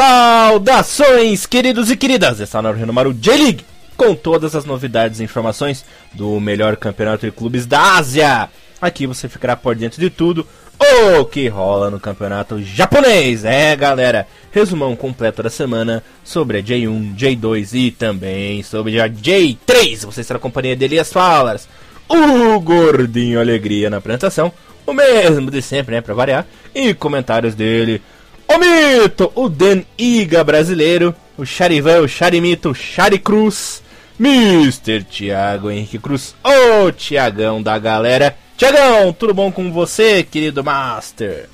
Saudações, queridos e queridas! Está no Renomaru J-League com todas as novidades e informações do melhor campeonato de clubes da Ásia. Aqui você ficará por dentro de tudo o que rola no campeonato japonês. É, galera, resumão completo da semana sobre a J1, J2 e também sobre a J3. Você está na companhia de Elias Falas, o Gordinho Alegria na apresentação, o mesmo de sempre, né, pra variar, e comentários dele o Mito, o Dan Iga brasileiro, o Charivan, o Charimito, o Charicruz, Mr. Thiago Henrique Cruz, o Tiagão da galera. Tiagão, tudo bom com você, querido Master?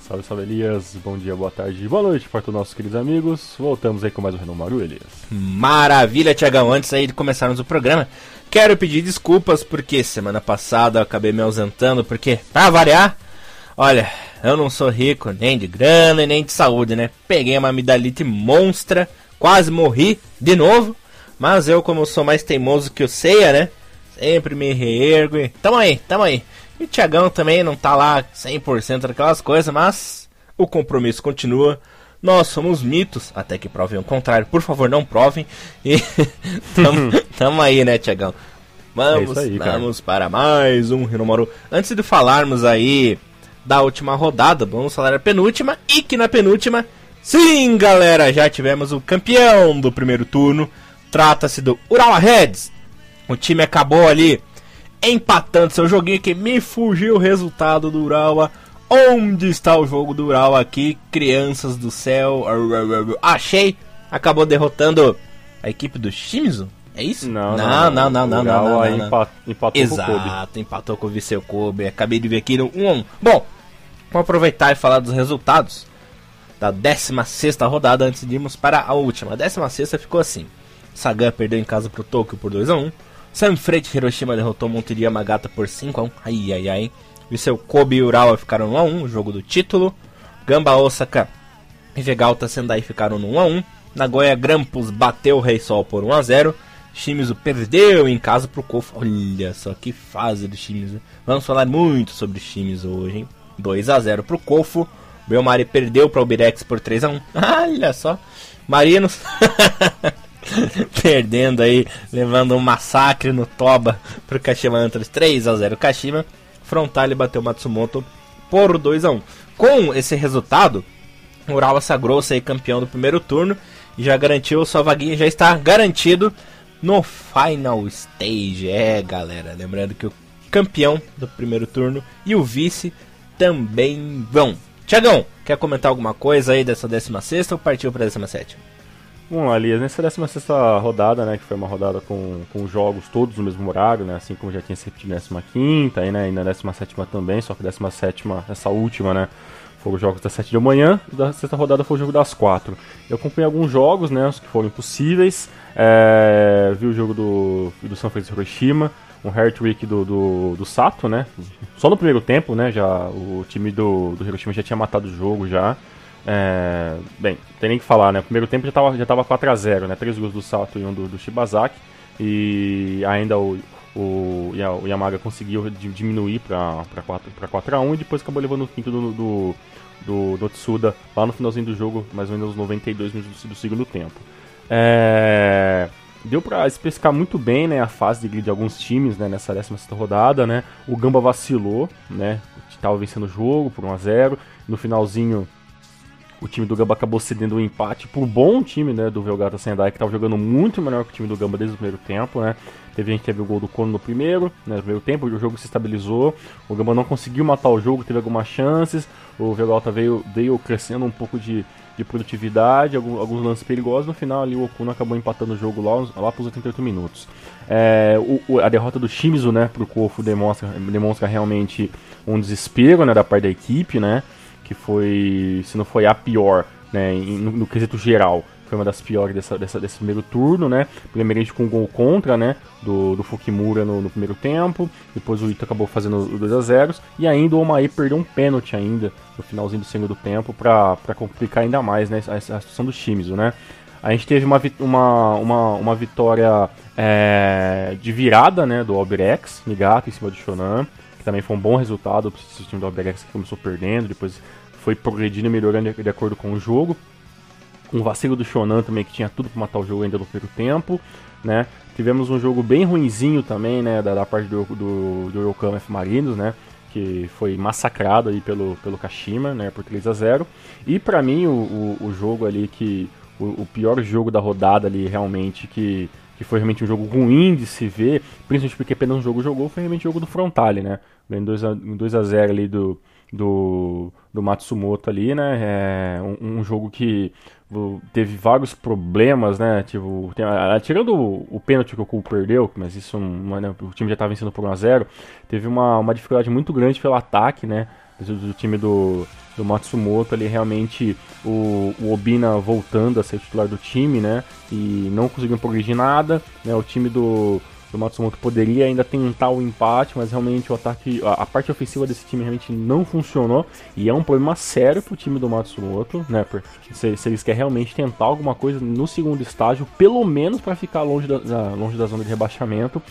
Salve, salve Elias, bom dia, boa tarde, boa noite para todos os nossos queridos amigos. Voltamos aí com mais um Renomaru, Elias. Maravilha, Tiagão. Antes aí de começarmos o programa, quero pedir desculpas porque semana passada eu acabei me ausentando, porque, pra variar, olha, eu não sou rico nem de grana nem de saúde, né? Peguei uma amidalite monstra, quase morri de novo. Mas eu, como sou mais teimoso que o Ceia, né? Sempre me reergo e tamo aí, tamo aí. E o Thiagão também não tá lá 100% daquelas coisas, mas o compromisso continua. Nós somos mitos, até que provem o contrário. Por favor, não provem. E tamo, tamo aí, né, Thiagão? Vamos, é aí, vamos para mais um Rinomaru. Antes de falarmos aí da última rodada. Vamos falar a penúltima e que na penúltima, sim, galera, já tivemos o campeão do primeiro turno. Trata-se do Urawa Reds. O time acabou ali empatando seu joguinho que me fugiu o resultado do Urawa. Onde está o jogo do Urawa aqui? Crianças do céu. Achei. Acabou derrotando a equipe do Shimizu. É isso? Não, não, não, não, não, não, não, não, Empat, empatou Exato, com o Kobe. empatou com o Viseu Kobe. Acabei de ver aqui no 1 1. Bom, vamos aproveitar e falar dos resultados da 16 rodada antes de irmos para a última. A 16 ficou assim: Sagan perdeu em casa pro Tokyo por 2 a 1. Sanfrecce Hiroshima derrotou Monteria Magata por 5 a 1. Ai ai ai. Viseu Kobe e Urawa ficaram 1 a 1, jogo do título. Gamba Osaka e Vegalta Sendai ficaram no 1 a 1. Nagoya Grampus bateu o Rei Sol por 1 a 0. Shimizu perdeu em casa pro Kofu. Olha só que fase do Shimizu. Vamos falar muito sobre Shimizu hoje, hein? 2 a 0 pro Kofu. Belmari perdeu para o Birex por 3 a 1. Olha só. Marinos perdendo aí, levando um massacre no Toba pro Kashima Antlers 3 a 0 Kashima. Frontale bateu Matsumoto por 2 a 1. Com esse resultado, o Urawa sagrou-se campeão do primeiro turno e já garantiu sua vaguinha, já está garantido no Final Stage. É, galera, lembrando que o campeão do primeiro turno e o vice também vão. Tiagão, quer comentar alguma coisa aí dessa 16 ou partiu para a 17? Bom, Aliás, nessa 16 rodada, né, que foi uma rodada com, com jogos todos no mesmo horário, né, assim como já tinha se repetido na 15 aí, né, e na 17 também, só que 17 essa última, né, foram os jogos das 7 da manhã, e da sexta rodada foi o jogo das 4. Eu acompanhei alguns jogos, né, os que foram impossíveis, é, vi o jogo do, do São Francisco Hiroshima, um hat-trick do, do, do, Sato, né, só no primeiro tempo, né, já o time do, do Hiroshima já tinha matado o jogo já. É, bem, tem nem que falar, né, o primeiro tempo já estava já tava 4x0, né, três gols do Sato e um do, do Shibazaki, e ainda o, o, o Yamaga conseguiu diminuir para 4x1 e depois acabou levando o quinto do, do do, do Tsuda lá no finalzinho do jogo, mais ou menos nos 92 minutos do segundo tempo. É, deu para especificar muito bem né, a fase de, de alguns times né, nessa 16 rodada. Né? O Gamba vacilou, né, estava vencendo o jogo por 1 a 0 No finalzinho, o time do Gamba acabou cedendo um empate por bom time né, do Velgata Sendai, que estava jogando muito melhor que o time do Gamba desde o primeiro tempo. Né? Teve, a gente teve o gol do Kono no primeiro, né, no primeiro tempo, o jogo se estabilizou. O Gamba não conseguiu matar o jogo, teve algumas chances. O Velgata veio, veio crescendo um pouco de, de produtividade, alguns, alguns, lances perigosos. No final, ali, o Okuno acabou empatando o jogo lá, lá para os 88 minutos. É, o, a derrota do Shimizu né, para o Kofu demonstra, demonstra realmente um desespero né, da parte da equipe, né, que foi, se não foi a pior né, no, no quesito geral, foi uma das piores dessa, dessa, desse primeiro turno, né? Primeiramente com um gol contra, né? Do, do Fukimura no, no primeiro tempo. Depois o Ito acabou fazendo o 2 a 0 E ainda o Omae perdeu um pênalti ainda no finalzinho do segundo tempo para complicar ainda mais né, a, a situação do Shimizu, né? A gente teve uma, uma, uma, uma vitória é, de virada né, do Alberex, Nigato, em cima do Shonan, que também foi um bom resultado para o time do Alberex que começou perdendo, depois foi progredindo e melhorando de, acordo com o jogo. um vacilo do Shonan também, que tinha tudo para matar o jogo ainda no primeiro tempo, né? Tivemos um jogo bem ruinzinho também, né, da, da parte do, do, do F Marinos, né? Que foi massacrado aí pelo, pelo Kashima, né, por 3 a 0 E para mim, o, o, o, jogo ali que... O, o pior jogo da rodada ali, realmente, que que foi realmente um jogo ruim de se ver, principalmente porque apenas um jogo jogou, foi realmente o jogo do Frontale, né? Em 2 a 0 ali do, do, do Matsumoto ali, né? É um, um, jogo que teve vários problemas, né? Tipo, tem, tirando o, o pênalti que o Kubo perdeu, mas isso não, né? o time já estava vencendo por 1 a 0 teve uma, uma dificuldade muito grande pelo ataque, né? Do, do time do, do Matsumoto ali, realmente o, o Obina voltando a ser titular do time, né? E não conseguiu progredir nada, né? O time do o Matsumoto poderia ainda tentar o empate, mas realmente o ataque, a, a, parte ofensiva desse time realmente não funcionou e é um problema sério pro time do Matsumoto, né? Se, se eles querem realmente tentar alguma coisa no segundo estágio, pelo menos para ficar longe da, da, longe da zona de rebaixamento.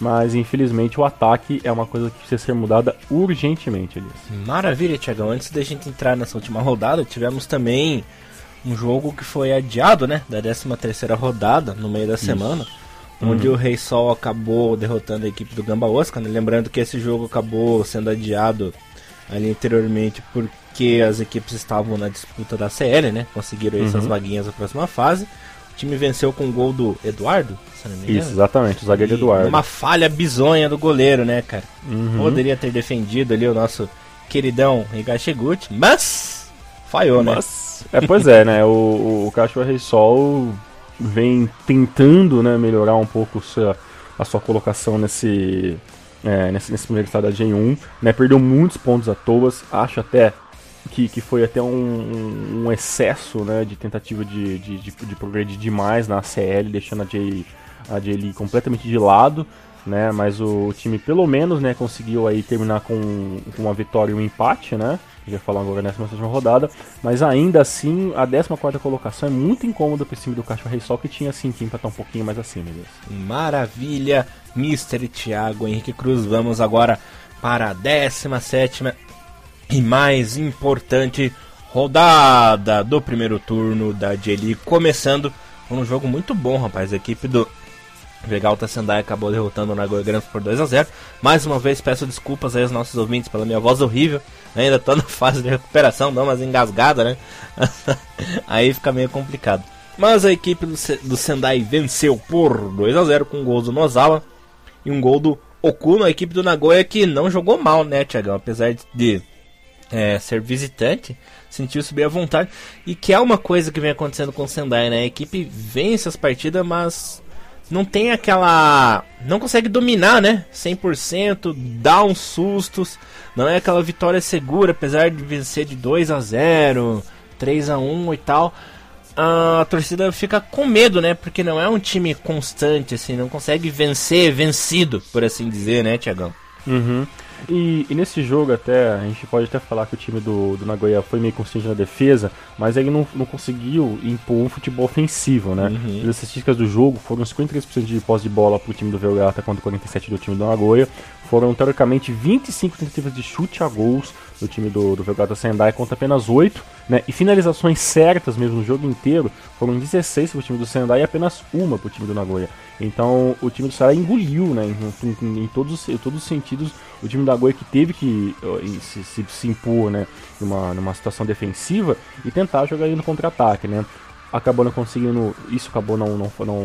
Mas infelizmente o ataque é uma coisa que precisa ser mudada urgentemente, Elias. Maravilha, Tiagão. Antes da gente entrar nessa última rodada, tivemos também um jogo que foi adiado, né? Da 13 terceira rodada, no meio da Isso. semana onde uhum. o Rei Sol acabou derrotando a equipe do Gamba Osaka. Né? Lembrando que esse jogo acabou sendo adiado ali anteriormente porque as equipes estavam na disputa da CL, né? Conseguiram uhum. essas vaguinhas na próxima fase. O time venceu com o gol do Eduardo, Isso, exatamente, o zagueiro e Eduardo. Uma falha bizonha do goleiro, né, cara? Uhum. Poderia ter defendido ali o nosso queridão Higashiguchi, mas falhou, né? mas... né? É, pois é, né? O, o Cachorro Rei Sol vem tentando né, melhorar um pouco sua, a sua colocação nesse, é, nesse, nesse, primeiro estado da Gen1. Né, perdeu muitos pontos à toa, acho até que, que foi até um, um excesso né, de tentativa de, de, de, de progredir demais na CL, deixando a J, a J completamente de lado. Né, mas o, o time pelo menos né, conseguiu aí terminar com, com uma vitória e um empate, né? Já falar agora nessa sétima rodada, mas ainda assim a 14 colocação é muito incômoda para time do Caixa Rei Sol que tinha assim que empatar um pouquinho mais acima. Deles. Maravilha, Mr. Thiago Henrique Cruz. Vamos agora para a 17 e mais importante rodada do primeiro turno da J-League, começando com um jogo muito bom, rapaz. A equipe do Vegalta Sendai acabou derrotando o Nagoya Grampus por 2 a 0 Mais uma vez peço desculpas aí aos nossos ouvintes pela minha voz horrível. Ainda tô na fase de recuperação, dá umas engasgadas, né? aí fica meio complicado. Mas a equipe do, do Sendai venceu por 2 a 0 com um gol do Nozawa e um gol do Okuno, a equipe do Nagoya que não jogou mal, né, Tiagão? Apesar de é, ser visitante, sentiu-se bem à vontade. E que é uma coisa que vem acontecendo com o Sendai, né? A equipe vence as partidas, mas não tem aquela. Não consegue dominar, né? 100%, dá uns sustos. Não é aquela vitória segura, apesar de vencer de 2 a 0 3 a 1 e tal. A torcida fica com medo, né? Porque não é um time constante, assim, não consegue vencer vencido, por assim dizer, né, Tiagão? Uhum. E, e, nesse jogo até, a gente pode até falar que o time do, do Nagoya foi meio consciente na defesa, mas ele não, não conseguiu impor um futebol ofensivo, né? Uhum. As estatísticas do jogo foram 53% de posse de bola pro time do Velgata contra 47% do time do Nagoya. Foram, teoricamente, 25 tentativas de chute a gols do time do, do Velgata Sendai contra apenas 8, né? E finalizações certas mesmo no jogo inteiro foram 16 pro time do Sendai e apenas uma pro time do Nagoya. Então o time do Sendai engoliu, né? Em, em, em, todos, em todos os sentidos, o time da Nagoya que teve que se, se, se impor, né? Numa, numa situação defensiva e tentar jogar no contra-ataque, né? Acabou não conseguindo, isso acabou não, não, não,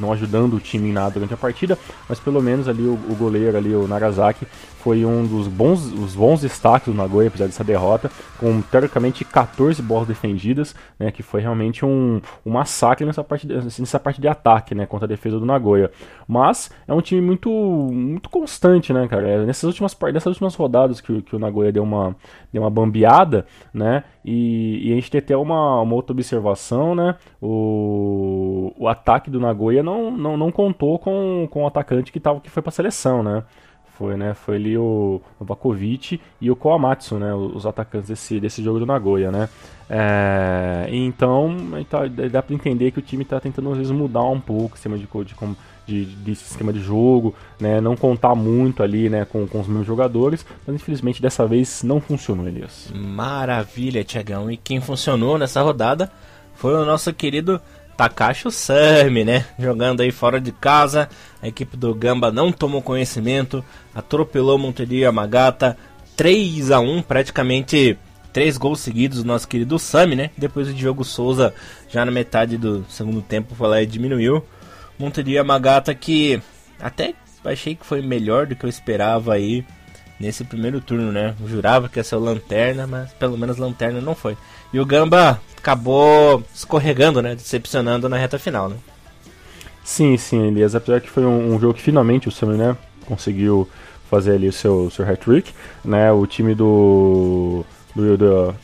não ajudando o time em nada durante a partida, mas pelo menos ali o, o goleiro ali, o Nagasaki, foi um dos bons, os bons destaques do Nagoya, apesar dessa derrota, com teoricamente 14 bolas defendidas, né, que foi realmente um, um massacre nessa parte, nessa parte de ataque, né, contra a defesa do Nagoya. Mas é um time muito, muito constante, né, cara. É, nessas últimas, nessas últimas rodadas que, que o Nagoya deu uma, deu uma bambeada, né, e, e a gente tem até uma, uma outra observação, né, o, o ataque do Nagoya não, não, não contou com, com o atacante que, tava, que foi para a seleção, né. Foi, né? Foi ali o Vakovic e o Koamatsu, né? Os atacantes desse, desse jogo do Nagoya, né? É, então, tá, dá para entender que o time está tentando às vezes mudar um pouco o sistema de, de, de, sistema de jogo, né? Não contar muito ali, né? Com, com os mesmos jogadores, mas infelizmente dessa vez não funcionou, Elias. Maravilha, Tiagão. E quem funcionou nessa rodada foi o nosso querido Takashi Sami, né? Jogando aí fora de casa. A equipe do Gamba não tomou conhecimento, atropelou Monterio Yamagata 3 a 1 praticamente três gols seguidos do nosso querido Sami, né? Depois o Diogo Souza, já na metade do segundo tempo, foi lá e diminuiu. Monterio Yamagata que até achei que foi melhor do que eu esperava aí nesse primeiro turno, né? Eu jurava que ia ser o Lanterna, mas pelo menos Lanterna não foi. E o Gamba acabou escorregando, né? Decepcionando na reta final, né? Sim, sim, Elias. Apesar que foi um, um jogo que finalmente o Sami, né? Conseguiu fazer ali o seu, seu hat-trick, né? O time do do, do,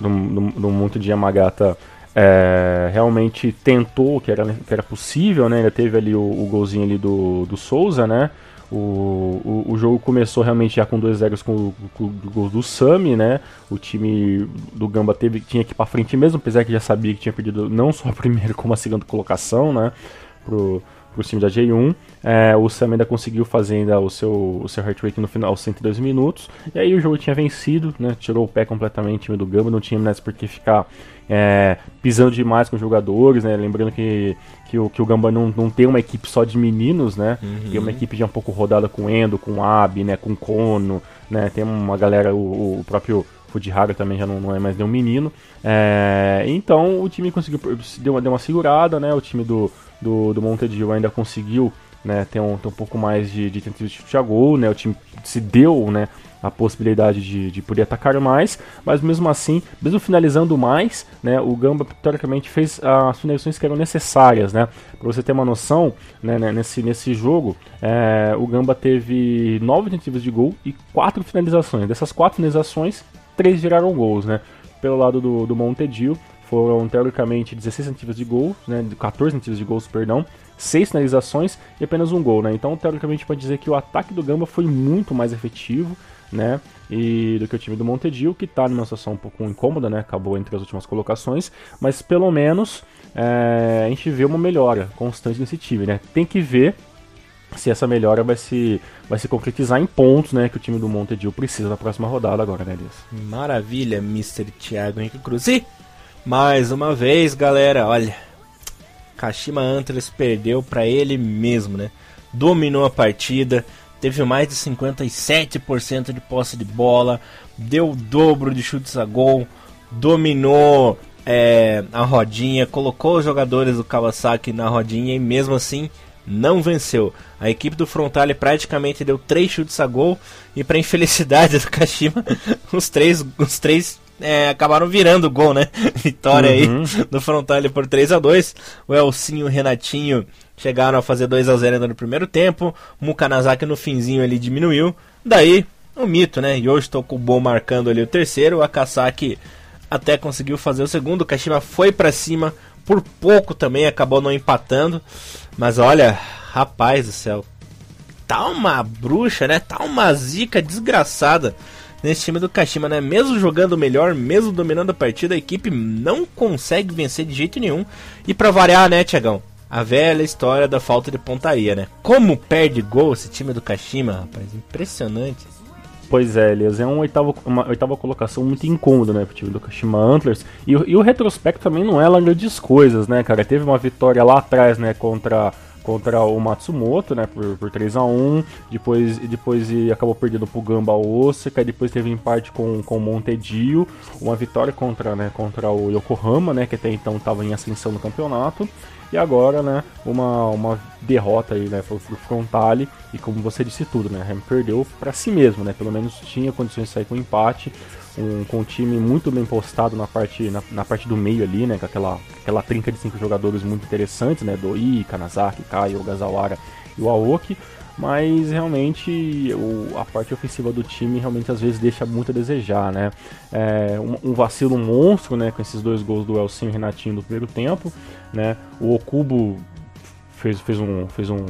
do, do, do Monte de Yamagata é, realmente tentou que era, que era possível, né? Ainda teve ali o, o golzinho ali do, do Souza, né? O, o, o, jogo começou realmente já com 2 zeros com, com, o gol do Sami, né? O time do Gamba teve, tinha que ir pra frente mesmo, apesar que já sabia que tinha perdido não só a primeira como a segunda colocação, né? Pro, pro time da J1. É, o Sam ainda conseguiu fazer ainda o seu, o seu heart rate no final, aos 102 minutos. E aí o jogo tinha vencido, né? Tirou o pé completamente o time do Gamba, não tinha mais por que ficar é, pisando demais com os jogadores, né? Lembrando que, que, o, que o Gamba não, não tem uma equipe só de meninos, né? Uhum. Tem uma equipe já um pouco rodada com Endo, com Abi, né? Com Kono, né? Tem uma galera, o, o próprio Fujihara também já não, não, é mais nenhum menino. É, então o time conseguiu, deu uma, deu uma segurada, né? O time do, do, do Montedio ainda conseguiu né, ter, um, ter um pouco mais de, de tentativa de chute a gol, né? O time se deu, né? A possibilidade de, de poder atacar mais, mas mesmo assim, mesmo finalizando mais, né, o Gamba teoricamente fez as finalizações que eram necessárias, né, para você ter uma noção, né, né, nesse, nesse jogo, é, o Gamba teve nove tentativas de gol e quatro finalizações. Dessas quatro finalizações, três viraram gols, né, pelo lado do, do Montedio, foram teoricamente 16 tentativas de gol, né, 14 tentativas de gols, perdão, 6 finalizações e apenas um gol, né? Então, teoricamente, pode dizer que o ataque do Gamba foi muito mais efetivo, né? E do que o time do Montedio, que está numa situação um pouco incômoda, né? Acabou entre as últimas colocações, mas pelo menos é, a gente vê uma melhora constante nesse time, né? Tem que ver se essa melhora vai se, vai se concretizar em pontos, né? Que o time do Montedio precisa na próxima rodada agora, né, Elias? Maravilha, Mr. Thiago Henrique Cruz. E, mais uma vez, galera, olha, Kashima Antlers perdeu para ele mesmo, né? Dominou a partida, teve mais de 57% de posse de bola, deu o dobro de chutes a gol, dominou é, a rodinha, colocou os jogadores do Kawasaki na rodinha e mesmo assim não venceu. A equipe do Frontale praticamente deu três chutes a gol e para infelicidade do Kashima, os três, os três é, acabaram virando gol, né? Vitória uhum. aí do Frontale por 3 a 2 O Elcinho o Renatinho chegaram a fazer 2 a 0 no primeiro tempo. Mukanazaki no finzinho ele diminuiu. Daí, o um mito, né? Yoshi bom marcando ali o terceiro. O Akasaki até conseguiu fazer o segundo. O Kashima foi para cima. Por pouco também acabou não empatando. Mas olha, rapaz do céu. Tá uma bruxa, né? Tá uma zica desgraçada nesse time do Kashima, né? Mesmo jogando melhor, mesmo dominando a partida, a equipe não consegue vencer de jeito nenhum. E para variar, né, Tiagão? A velha história da falta de pontaria, né? Como perde gol esse time do Kashima, rapaz? Impressionante. Pois é, Elias, é um oitavo, uma oitava colocação muito incômoda, né, pro time do Kashima Antlers. E, e o retrospecto também não é lá grandes coisas, né, cara? Teve uma vitória lá atrás, né, contra contra o Matsumoto, né, por, por 3 a 1 depois, depois acabou perdendo pro Gamba Osaka, depois teve empate com, com o Montedio, uma vitória contra, né, contra o Yokohama, né, que até então estava em ascensão no campeonato, e agora, né, uma, uma derrota aí, né, pro, Frontale, e como você disse tudo, né, perdeu para si mesmo, né, pelo menos tinha condições de sair com empate, um, com um time muito bem postado na parte, na, na, parte do meio ali, né? Com aquela, aquela trinca de cinco jogadores muito interessantes, né? Doi, Kanazaki, Kai, Ogazawara e o Aoki. Mas realmente o, a parte ofensiva do time realmente às vezes deixa muito a desejar, né? É, um, um, vacilo monstro, né? Com esses dois gols do Elcinho e Renatinho no primeiro tempo, né? O Okubo fez, fez um, fez um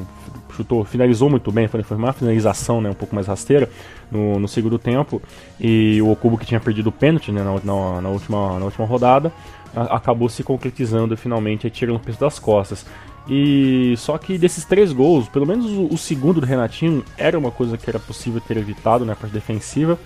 chutou, finalizou muito bem, foi uma finalização né, um pouco mais rasteira no, no segundo tempo. E o Okubo que tinha perdido o pênalti né, na, na, na, última, na última rodada acabou se concretizando finalmente e tirando o peso das costas. E só que desses três gols, pelo menos o, o, segundo do Renatinho era uma coisa que era possível ter evitado na né, parte defensiva.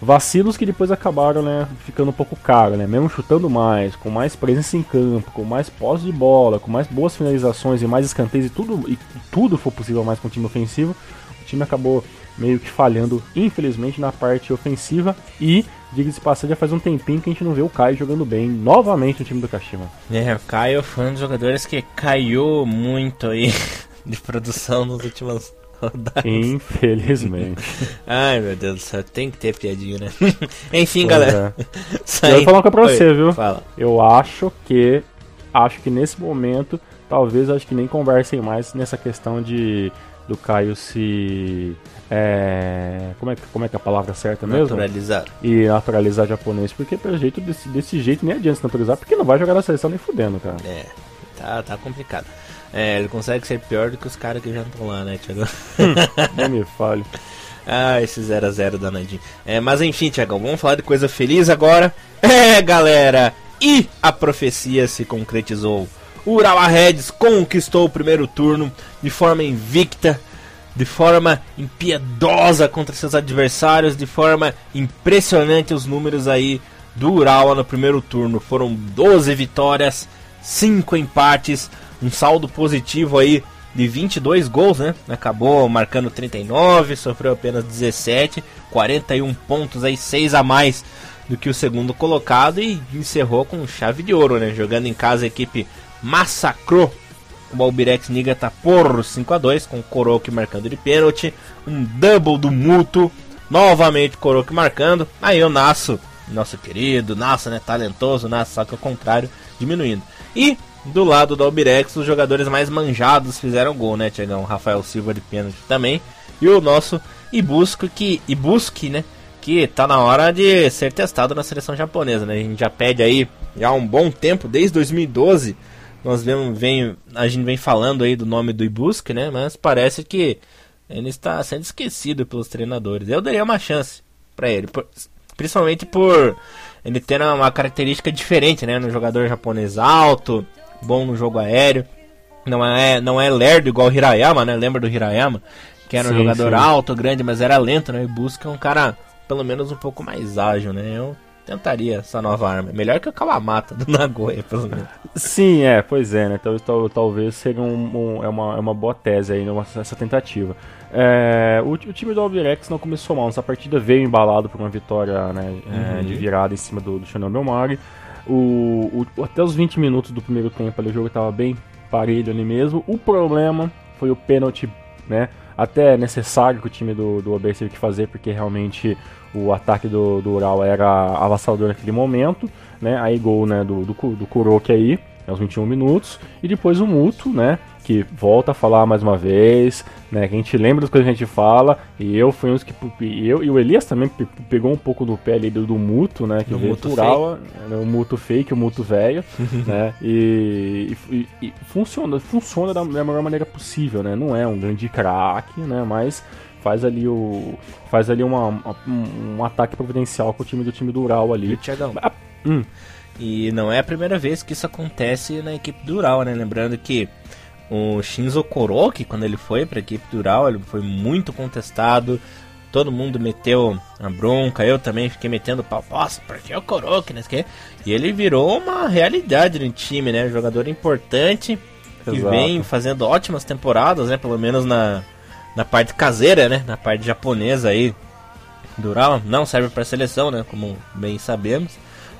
Vacilos que depois acabaram, né, ficando um pouco caro, né? Mesmo chutando mais, com mais presença em campo, com mais posse de bola, com mais boas finalizações e mais escanteios e tudo, e tudo for possível mais com o time ofensivo, o time acabou meio que falhando, infelizmente, na parte ofensiva. E, diga-se passagem, já faz um tempinho que a gente não vê o Caio jogando bem novamente no time do Kashima. É, o Caio foi um dos jogadores que caiu muito aí de produção nos últimos rodadas. Infelizmente. Ai, meu Deus do céu, tem que ter piadinha, né? Enfim, pois galera. É. Eu vou falar uma coisa pra Oi, você, viu? Fala. Eu acho que. Acho que nesse momento, talvez acho que nem conversem mais nessa questão de do Caio se. É, como, é, como é que é a palavra certa mesmo? Naturalizar. E naturalizar japonês, porque pelo jeito desse, desse jeito nem adianta se naturalizar, porque não vai jogar na seleção nem fudendo, cara. É, tá, tá complicado. É, ele consegue ser pior do que os caras que já estão lá, né, Thiago? não me fale. Ah, esse 0x0 danadinho. É, mas enfim, Thiago, vamos falar de coisa feliz agora. É, galera! E a profecia se concretizou. O Urawa Reds conquistou o primeiro turno de forma invicta, de forma impiedosa contra seus adversários, de forma impressionante os números aí do Urawa no primeiro turno. Foram 12 vitórias, 5 empates, um saldo positivo aí de 22 gols, né? Acabou marcando 39, sofreu apenas 17, 41 pontos aí, 6 a mais do que o segundo colocado e encerrou com chave de ouro, né? Jogando em casa a equipe massacrou o Albirex Niigata por 5 a 2 com o Koroki marcando de pênalti, um double do Muto, novamente Koroki marcando, aí o Nasso, nosso querido Nasso, né, talentoso Nasso, só que ao contrário, diminuindo. E do lado do Albirex, os jogadores mais manjados fizeram gol, né, Tiagão? Rafael Silva de pênalti também, e o nosso Ibuski, que, Ibuski, né, que tá na hora de ser testado na seleção japonesa, né? A gente já pede aí já há um bom tempo, desde 2012, nós vemos, vem, a gente vem falando aí do nome do Ibuski, né? Mas parece que ele está sendo esquecido pelos treinadores. Eu daria uma chance para ele, por, principalmente por ele ter uma característica diferente, né? No jogador japonês alto, bom no jogo aéreo. Não é, não é lerdo igual o Hirayama, né? Lembra do Hirayama? Que era sim, um jogador sim. alto, grande, mas era lento, né? E busca um cara pelo menos um pouco mais ágil, né? Eu tentaria essa nova arma. Melhor que o Kawamata do Nagoya, pelo menos. Sim, é, pois é, né? Talvez, tal, talvez seja um, um, é, uma, é uma boa tese aí nessa essa tentativa. É, o, o, time do Albirex não começou mal, essa partida veio embalado por uma vitória né, é, uhum. é, de virada em cima do, do Shonan Belmari. O, o, até os 20 minutos do primeiro tempo ali, o jogo estava bem parelho ali mesmo. O problema foi o pênalti, né? Até necessário que o time do, do OBS teve que fazer, porque realmente o ataque do, do Ural era avassalador naquele momento, né? Aí gol né, do, do, do Kuroki aí, aos 21 minutos, e depois o Muto, né? Que volta a falar mais uma vez, né? Que a gente lembra das coisas que a gente fala, e eu fui um dos que. Eu, e o Elias também pegou um pouco do pé ali do, do Muto, né? Que veio Ural, né, o Muto fake, o Muto velho, né? E, e, e, funciona, funciona da melhor maneira possível, né? Não é um grande craque, né? Mas faz ali o faz ali uma, um, um, ataque providencial com o time do time do Ural ali. E, Thiagão, ah, hum. e não é a primeira vez que isso acontece na equipe do Ural, né? Lembrando que o Shinzo Koroki, quando ele foi para a equipe do Ural, ele foi muito contestado. Todo mundo meteu a bronca, eu também fiquei metendo pau. Nossa, porque o Koroki, né? E ele virou uma realidade no time, né? Jogador importante, que vem fazendo ótimas temporadas, né? Pelo menos na, na parte caseira, né? Na parte japonesa aí. Dural não serve para seleção, né? Como bem sabemos.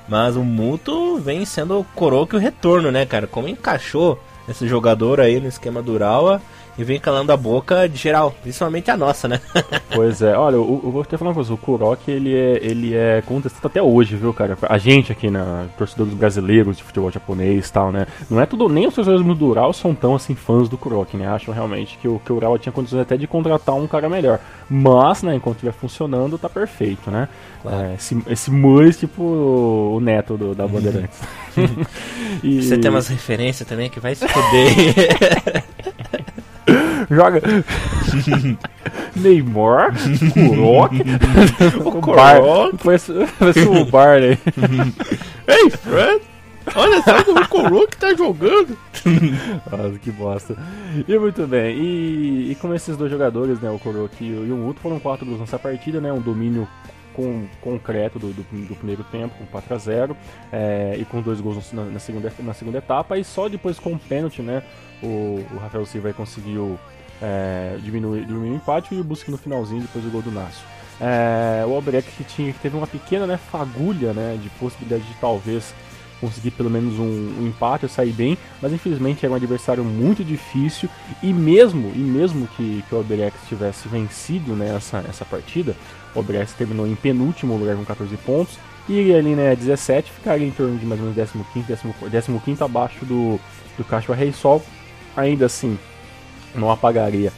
Mas o Muto vem sendo o Kuroki o retorno, né, cara? Como encaixou esse jogador aí no esquema Durawa e vem calando a boca de geral, principalmente a nossa, né? pois é, olha, eu, eu vou te falar uma coisa, o Kuroki ele é, ele é contestado até hoje, viu, cara? A gente aqui, na torcedores brasileiros de futebol japonês e tal, né? Não é tudo, nem os torcedores do Ural são tão assim fãs do Kuroki, né? Acham realmente que o, que o Ural tinha condições até de contratar um cara melhor. Mas, né, enquanto estiver funcionando, tá perfeito, né? Claro. É, esse, esse Murs, tipo o neto do, da Bandeirantes. e... Você tem umas referências também que vai se foder. Joga. Neymar, Kurok, o Kurok. Parece, parece o Barney. Ei, Fred! Olha só como o Kurok tá jogando. Nossa, que bosta. E muito bem. E, e como esses dois jogadores, né, o Kurok e o Muto, foram quatro gols nessa partida, né? Um domínio com, concreto do, do, do, primeiro tempo, com 4 a 0 é, e com dois gols na, na, segunda, na segunda etapa, e só depois com o pênalti, né, o, o Rafael Silva conseguiu é, diminuir, diminuir o empate e o Busque no finalzinho, depois do gol do Nácio. É, o Albrecht que, tinha, que teve uma pequena né, fagulha né, de possibilidade de talvez conseguir pelo menos um, um empate sair bem, mas infelizmente era um adversário muito difícil e mesmo e mesmo que, que o Albrecht tivesse vencido né, essa, essa partida, o Albrecht terminou em penúltimo lugar com 14 pontos e ali né, 17 ficaria em torno de mais ou menos 15, 15 abaixo do, do Castro Rei Sol. Ainda assim, não apagaria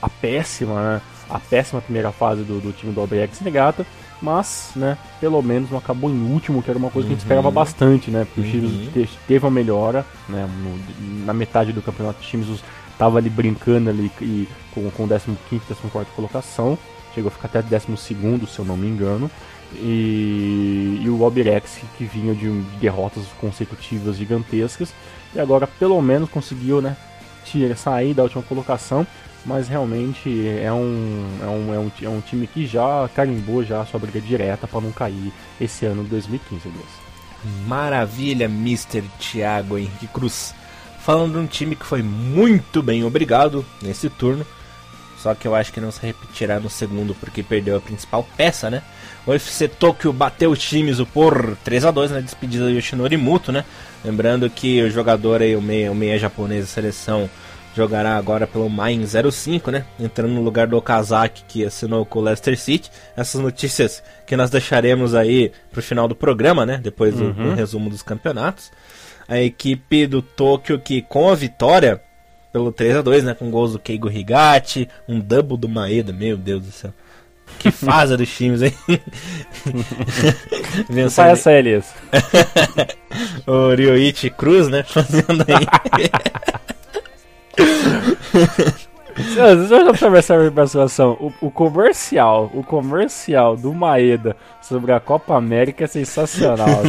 a péssima, né, a péssima primeira fase do, do time do Albrecht Negata, mas, né, pelo menos não acabou em último, que era uma coisa que a gente esperava uhum. bastante, né, porque uhum. o Chiefs teve uma melhora, né, no, na metade do campeonato o Chiefs estava ali brincando ali e, com, com 15 14 colocação, chegou a ficar até 12 se eu não me engano, e, e o Albirex que vinha de derrotas consecutivas gigantescas, e agora pelo menos conseguiu, né, sair da última colocação, mas realmente é um, é um, é um, é um time que já carimbou já a sua briga direta para não cair esse ano de 2015, Elias. Maravilha, Mr. Thiago Henrique Cruz. Falando de um time que foi muito bem obrigado nesse turno, só que eu acho que não se repetirá no segundo porque perdeu a principal peça, né? O UFC Tokyo bateu o Shimizu por 3 a 2 na despedida do Yoshinori Muto, né? Lembrando que o jogador aí, o meia, o meia japonês da seleção, jogará agora pelo Main 05, né? Entrando no lugar do Okazaki que assinou com o Leicester City. Essas notícias que nós deixaremos aí pro final do programa, né? Depois do, uhum. do resumo dos campeonatos. A equipe do Tokyo que com a vitória pelo 3 a 2 né? Com gols do Keigo Higati, um double do Maeda, meu Deus do céu. Que fase dos times, hein? Vencendo... essa, Elias. o Ryoichi Cruz, né? Fazendo aí. Deixa eu observar essa observação. O, o, comercial, o comercial do Maeda sobre a Copa América é sensacional.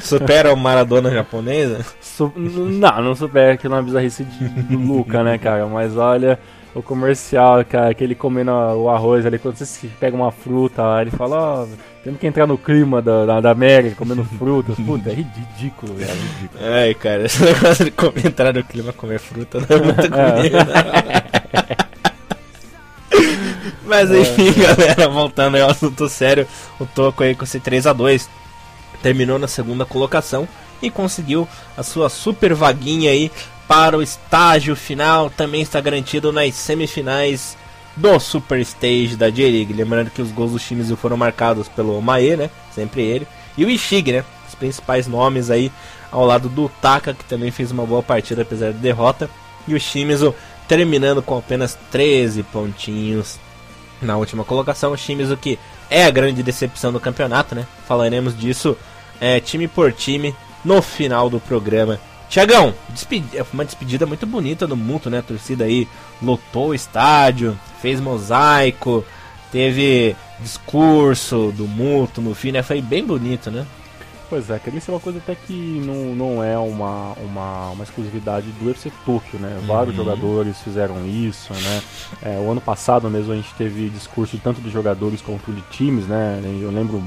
Supera o Maradona japonesa? Su não, não supera que não é bizarrice de, do Luca, né, cara? Mas olha, o comercial, cara, que ele comendo o arroz ali, quando você pega uma fruta, ele fala, ó, oh, temos que entrar no clima da, da, da América, comendo frutas. Puta, é ridículo, velho. É ridículo. Ai, cara, esse negócio de entrar no clima comer fruta não é muito comida. Mas enfim, é. galera, voltando ao assunto sério, o Toco aí com esse 3x2 terminou na segunda colocação e conseguiu a sua super vaguinha aí para o estágio final, também está garantido nas semifinais do Super Stage da J-League. Lembrando que os gols dos times foram marcados pelo Mae, né? Sempre ele. E o Ishig, né? Os principais nomes aí ao lado do Taka, que também fez uma boa partida apesar da derrota. E o Shimizu terminando com apenas 13 pontinhos na última colocação. O Shimizu que é a grande decepção do campeonato, né? Falaremos disso é, time por time no final do programa Tiagão, é uma despedida muito bonita do Muto, né? A torcida aí lotou o estádio, fez mosaico, teve discurso do Muto no fim, né? Foi bem bonito, né? Pois é, que isso é uma coisa até que não, não é uma, uma, uma exclusividade do UFC Tokyo, né? Uhum. Vários jogadores fizeram isso, né? É, o ano passado mesmo a gente teve discurso tanto de jogadores quanto de times, né? Eu lembro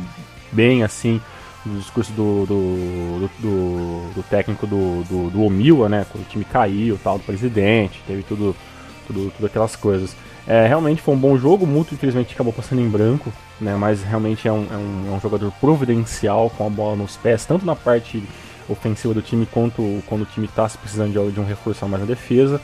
bem assim do discurso do, do, do, do técnico do, do, do né? Quando o time caiu, tal, do presidente, teve tudo, tudo, tudo aquelas coisas. É, realmente foi um bom jogo, muito infelizmente acabou passando em branco, né? Mas realmente é um, é um, é um jogador providencial com a bola nos pés, tanto na parte ofensiva do time quanto quando o time está precisando de, de um reforço mais na defesa.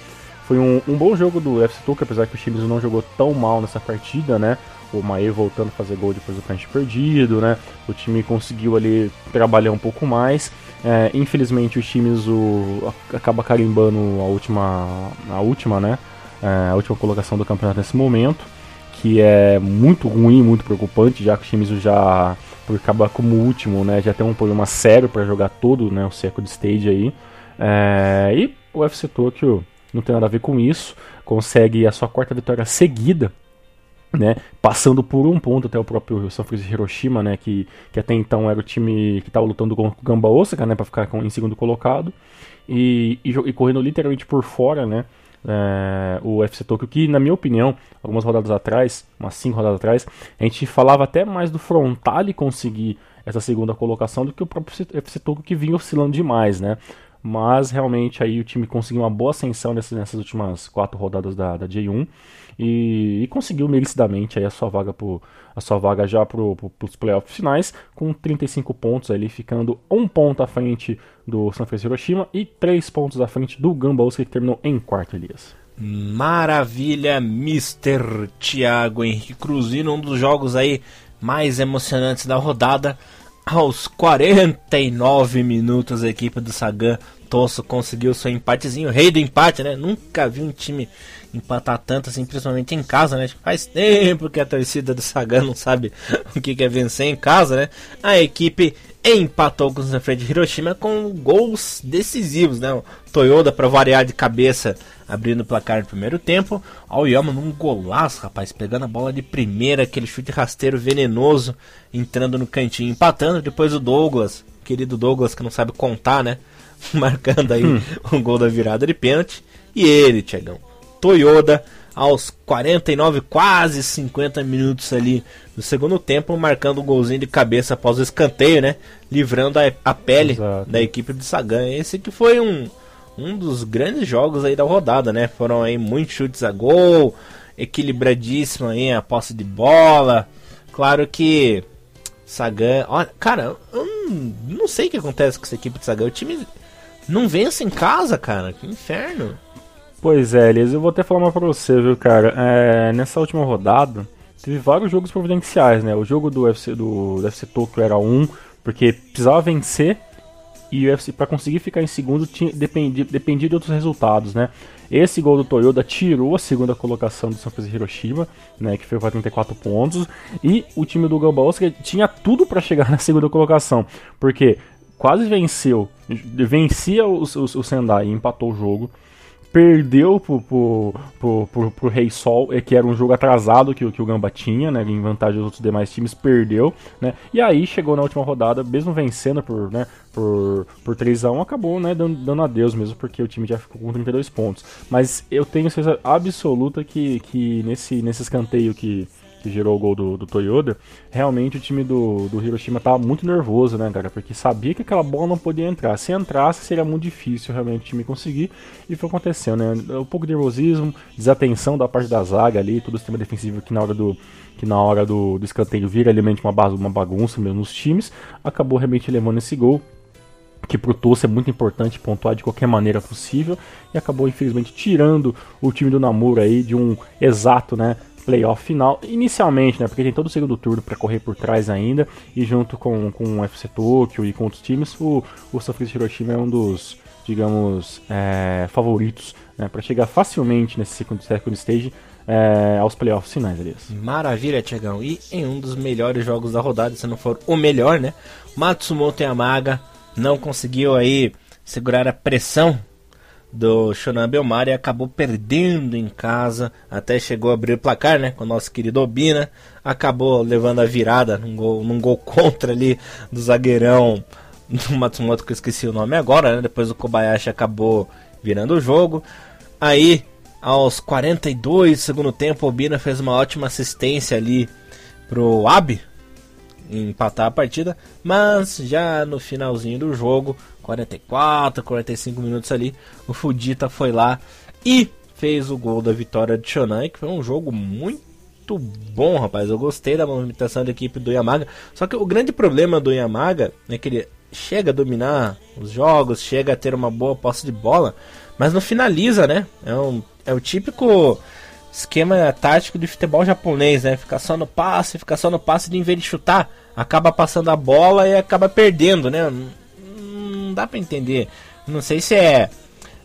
Foi um, um bom jogo do FC Tuca, apesar que o Chibizo não jogou tão mal nessa partida, né? O Mae voltando a fazer gol depois do pênalti perdido, né? O time conseguiu ali trabalhar um pouco mais. É, infelizmente o times o, acaba carimbando a última, a última, né? É, a última colocação do campeonato nesse momento, que é muito ruim, muito preocupante, já que o times já por acabar como último, né? Já tem um problema sério para jogar todo, né? O second stage aí. É, e o FC Tokyo não tem nada a ver com isso. Consegue a sua quarta vitória seguida né, passando por um ponto até o próprio São Francisco Hiroshima, né, que, que até então era o time que estava lutando com o Gamba Osaka, né, para ficar com, em segundo colocado, e, e, e, correndo literalmente por fora, né, é, o FC Tokyo, que na minha opinião, algumas rodadas atrás, umas 5 rodadas atrás, a gente falava até mais do Frontale conseguir essa segunda colocação do que o próprio FC Tokyo que vinha oscilando demais, né? Mas realmente aí o time conseguiu uma boa ascensão nessas, nessas últimas quatro rodadas da, da J1 e, e conseguiu merecidamente aí a sua vaga pro, a sua vaga já para os playoffs finais, com 35 pontos ali, ficando um ponto à frente do San Francisco Hiroshima e três pontos à frente do Gamba Osaka, que terminou em quarto, Elias. Maravilha, Mr. Thiago Henrique Cruzino, um dos jogos aí mais emocionantes da rodada. Aos 49 minutos, a equipe do Sagan Tosso conseguiu seu empatezinho, rei do empate, né? Nunca vi um time empatar tanto assim, principalmente em casa, né? Faz tempo que a torcida do Sagan não sabe o que é vencer em casa, né? A equipe empatou com o Sanfrecce de Hiroshima com gols decisivos, né? O Toyota para variar de cabeça, abrindo o placar no primeiro tempo. O Yama num golaço, rapaz, pegando a bola de primeira, aquele chute rasteiro venenoso, entrando no cantinho, empatando. Depois o Douglas, querido Douglas que não sabe contar, né? Marcando aí hum. um gol da virada de pênalti. E ele, Tiagão, Toyota aos 49, quase 50 minutos ali do segundo tempo, marcando um golzinho de cabeça após o escanteio, né? Livrando a, a pele Exato. da equipe de Sagan. Esse que foi um, um dos grandes jogos aí da rodada, né? Foram aí muitos chutes a gol, equilibradíssimo aí a posse de bola. Claro que Sagan, olha, cara, eu não sei o que acontece com essa equipe de Sagan. O time não vence em casa, cara. Que inferno. Pois é, Elias, eu vou até falar uma pra você, viu, cara. É, nessa última rodada, teve vários jogos providenciais, né? O jogo do UFC, do, do UFC Tokyo era um, porque precisava vencer e o UFC para conseguir ficar em segundo tinha, dependia, dependia de outros resultados, né? Esse gol do Toyota tirou a segunda colocação do São Francisco Hiroshima, né, que foi para 34 pontos, e o time do Gamba Osaka tinha tudo para chegar na segunda colocação, porque quase venceu, vencia o, o, o Sendai e empatou o jogo perdeu pro, pro, pro, pro, pro Rei Sol, é, que era um jogo atrasado que, que o Gamba tinha, né, em vantagem dos outros demais times, perdeu, né, e aí chegou na última rodada, mesmo vencendo por, né, por, por 3x1, acabou, né, dando, dando adeus mesmo, porque o time já ficou com 32 pontos. Mas eu tenho certeza absoluta que, que nesse, nesse escanteio que que gerou o gol do, do Toyota, realmente o time do, do Hiroshima tava muito nervoso, né, cara? Porque sabia que aquela bola não podia entrar. Se entrasse, seria muito difícil realmente o time conseguir. E foi acontecendo, né? Um pouco de nervosismo, desatenção da parte da zaga ali, todo o sistema defensivo que na hora do, que na hora do, do escanteio vira realmente uma, uma bagunça mesmo nos times, acabou realmente levando esse gol que pro Tosso é muito importante pontuar de qualquer maneira possível e acabou infelizmente tirando o time do Namoro aí de um exato, né, playoff final, inicialmente, né? Porque tem todo o segundo turno para correr por trás ainda, e junto com, com o FC Tokyo e com outros times, o, o Sofis Hiroshima é um dos, digamos, é, favoritos né, para chegar facilmente nesse second, second stage é, aos playoffs finais, aliás. Maravilha, Tiagão. E em um dos melhores jogos da rodada, se não for o melhor, né? Matsumoto Yamaga não conseguiu aí segurar a pressão do Shonan Belmar e acabou perdendo em casa, até chegou a abrir o placar, né, com o nosso querido Obina, acabou levando a virada num gol, num gol contra ali do zagueirão do Matsumoto, que eu esqueci o nome agora, né, depois o Kobayashi acabou virando o jogo, aí aos 42 do segundo tempo, Obina fez uma ótima assistência ali pro Abe, empatar a partida, mas já no finalzinho do jogo, 44, 45 minutos ali, o Fudita foi lá e fez o gol da vitória de Shonan, que foi um jogo muito bom, rapaz. Eu gostei da movimentação da equipe do Yamaga. Só que o grande problema do Yamaga é que ele chega a dominar os jogos, chega a ter uma boa posse de bola, mas não finaliza, né? É, um, é o típico esquema tático de futebol japonês, né? Ficar só no passe, ficar só no passe de em vez de chutar, acaba passando a bola e acaba perdendo, né? Não dá para entender. Não sei se é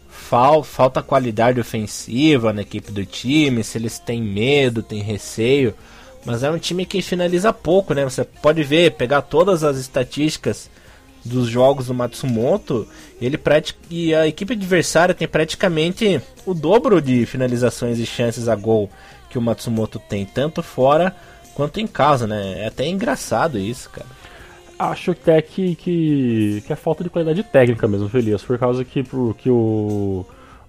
fal falta qualidade ofensiva na equipe do time, se eles têm medo, têm receio, mas é um time que finaliza pouco, né? Você pode ver, pegar todas as estatísticas dos jogos do Matsumoto, ele e a equipe adversária tem praticamente o dobro de finalizações e chances a gol que o Matsumoto tem, tanto fora quanto em casa, né? É até engraçado isso, cara. Acho até que, que, que é falta de qualidade técnica mesmo, Feliz, por causa que, que o,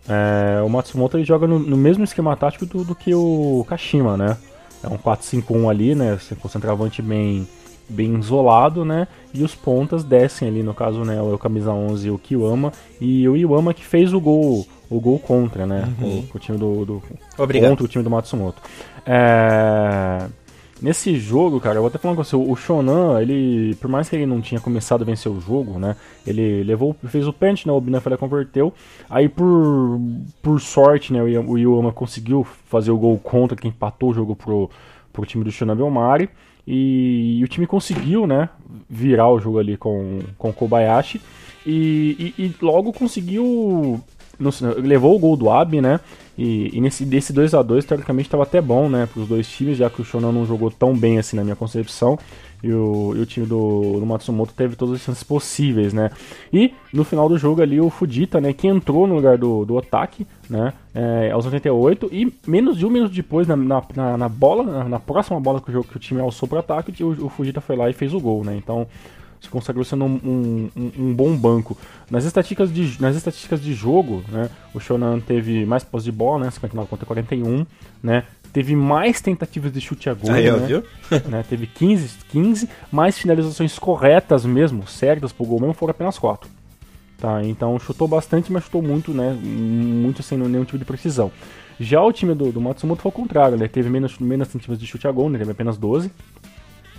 é, o Matsumoto ele joga no, no mesmo esquema tático do, do, que o Kashima, né? É um 4-5-1 ali, né? Com centroavante bem, bem isolado, né? E os pontas descem ali, no caso, né? O camisa 11 o Kiwama e o Iwama que fez o gol, o gol contra, né? Uhum. O, o, time do, do Obrigado. contra o time do Matsumoto. É... Nesse jogo, cara, eu vou até falar com você, o Shonan, ele, por mais que ele não tinha começado a vencer o jogo, né, ele levou, fez o pênalti, né, o Binafé converteu, aí por, por sorte, né, o Iwama conseguiu fazer o gol contra, que empatou o jogo pro, pro time do Shonan Belmari, e, e, o time conseguiu, né, virar o jogo ali com, com o Kobayashi, e, e, e logo conseguiu, no, levou o gol do Abi, né, e, e nesse desse 2 a 2 teoricamente estava até bom, né, para os dois times, já que o Shonan não jogou tão bem assim na minha concepção. E o, e o time do, do, Matsumoto teve todas as chances possíveis, né? E no final do jogo ali o Fujita, né, que entrou no lugar do, do Otaki, né, é, aos 88 e menos de um minuto depois, na, na, na bola, na, na, próxima bola que o, jogo, que o time alçou para ataque, o, o Fujita foi lá e fez o gol, né? Então se consagrou sendo um, um, um, bom banco. Nas estatísticas de, nas estatísticas de jogo, né, o Shonan teve mais posse de bola, né, 59 contra 41, né, teve mais tentativas de chute a gol, Aí, né, né, teve 15, 15, mais finalizações corretas mesmo, certas pro gol mesmo, foram apenas 4. Tá, então chutou bastante, mas chutou muito, né, muito sem nenhum tipo de precisão. Já o time do, do Matsumoto foi o contrário, né, teve menos, menos tentativas de chute a gol, né, teve apenas 12,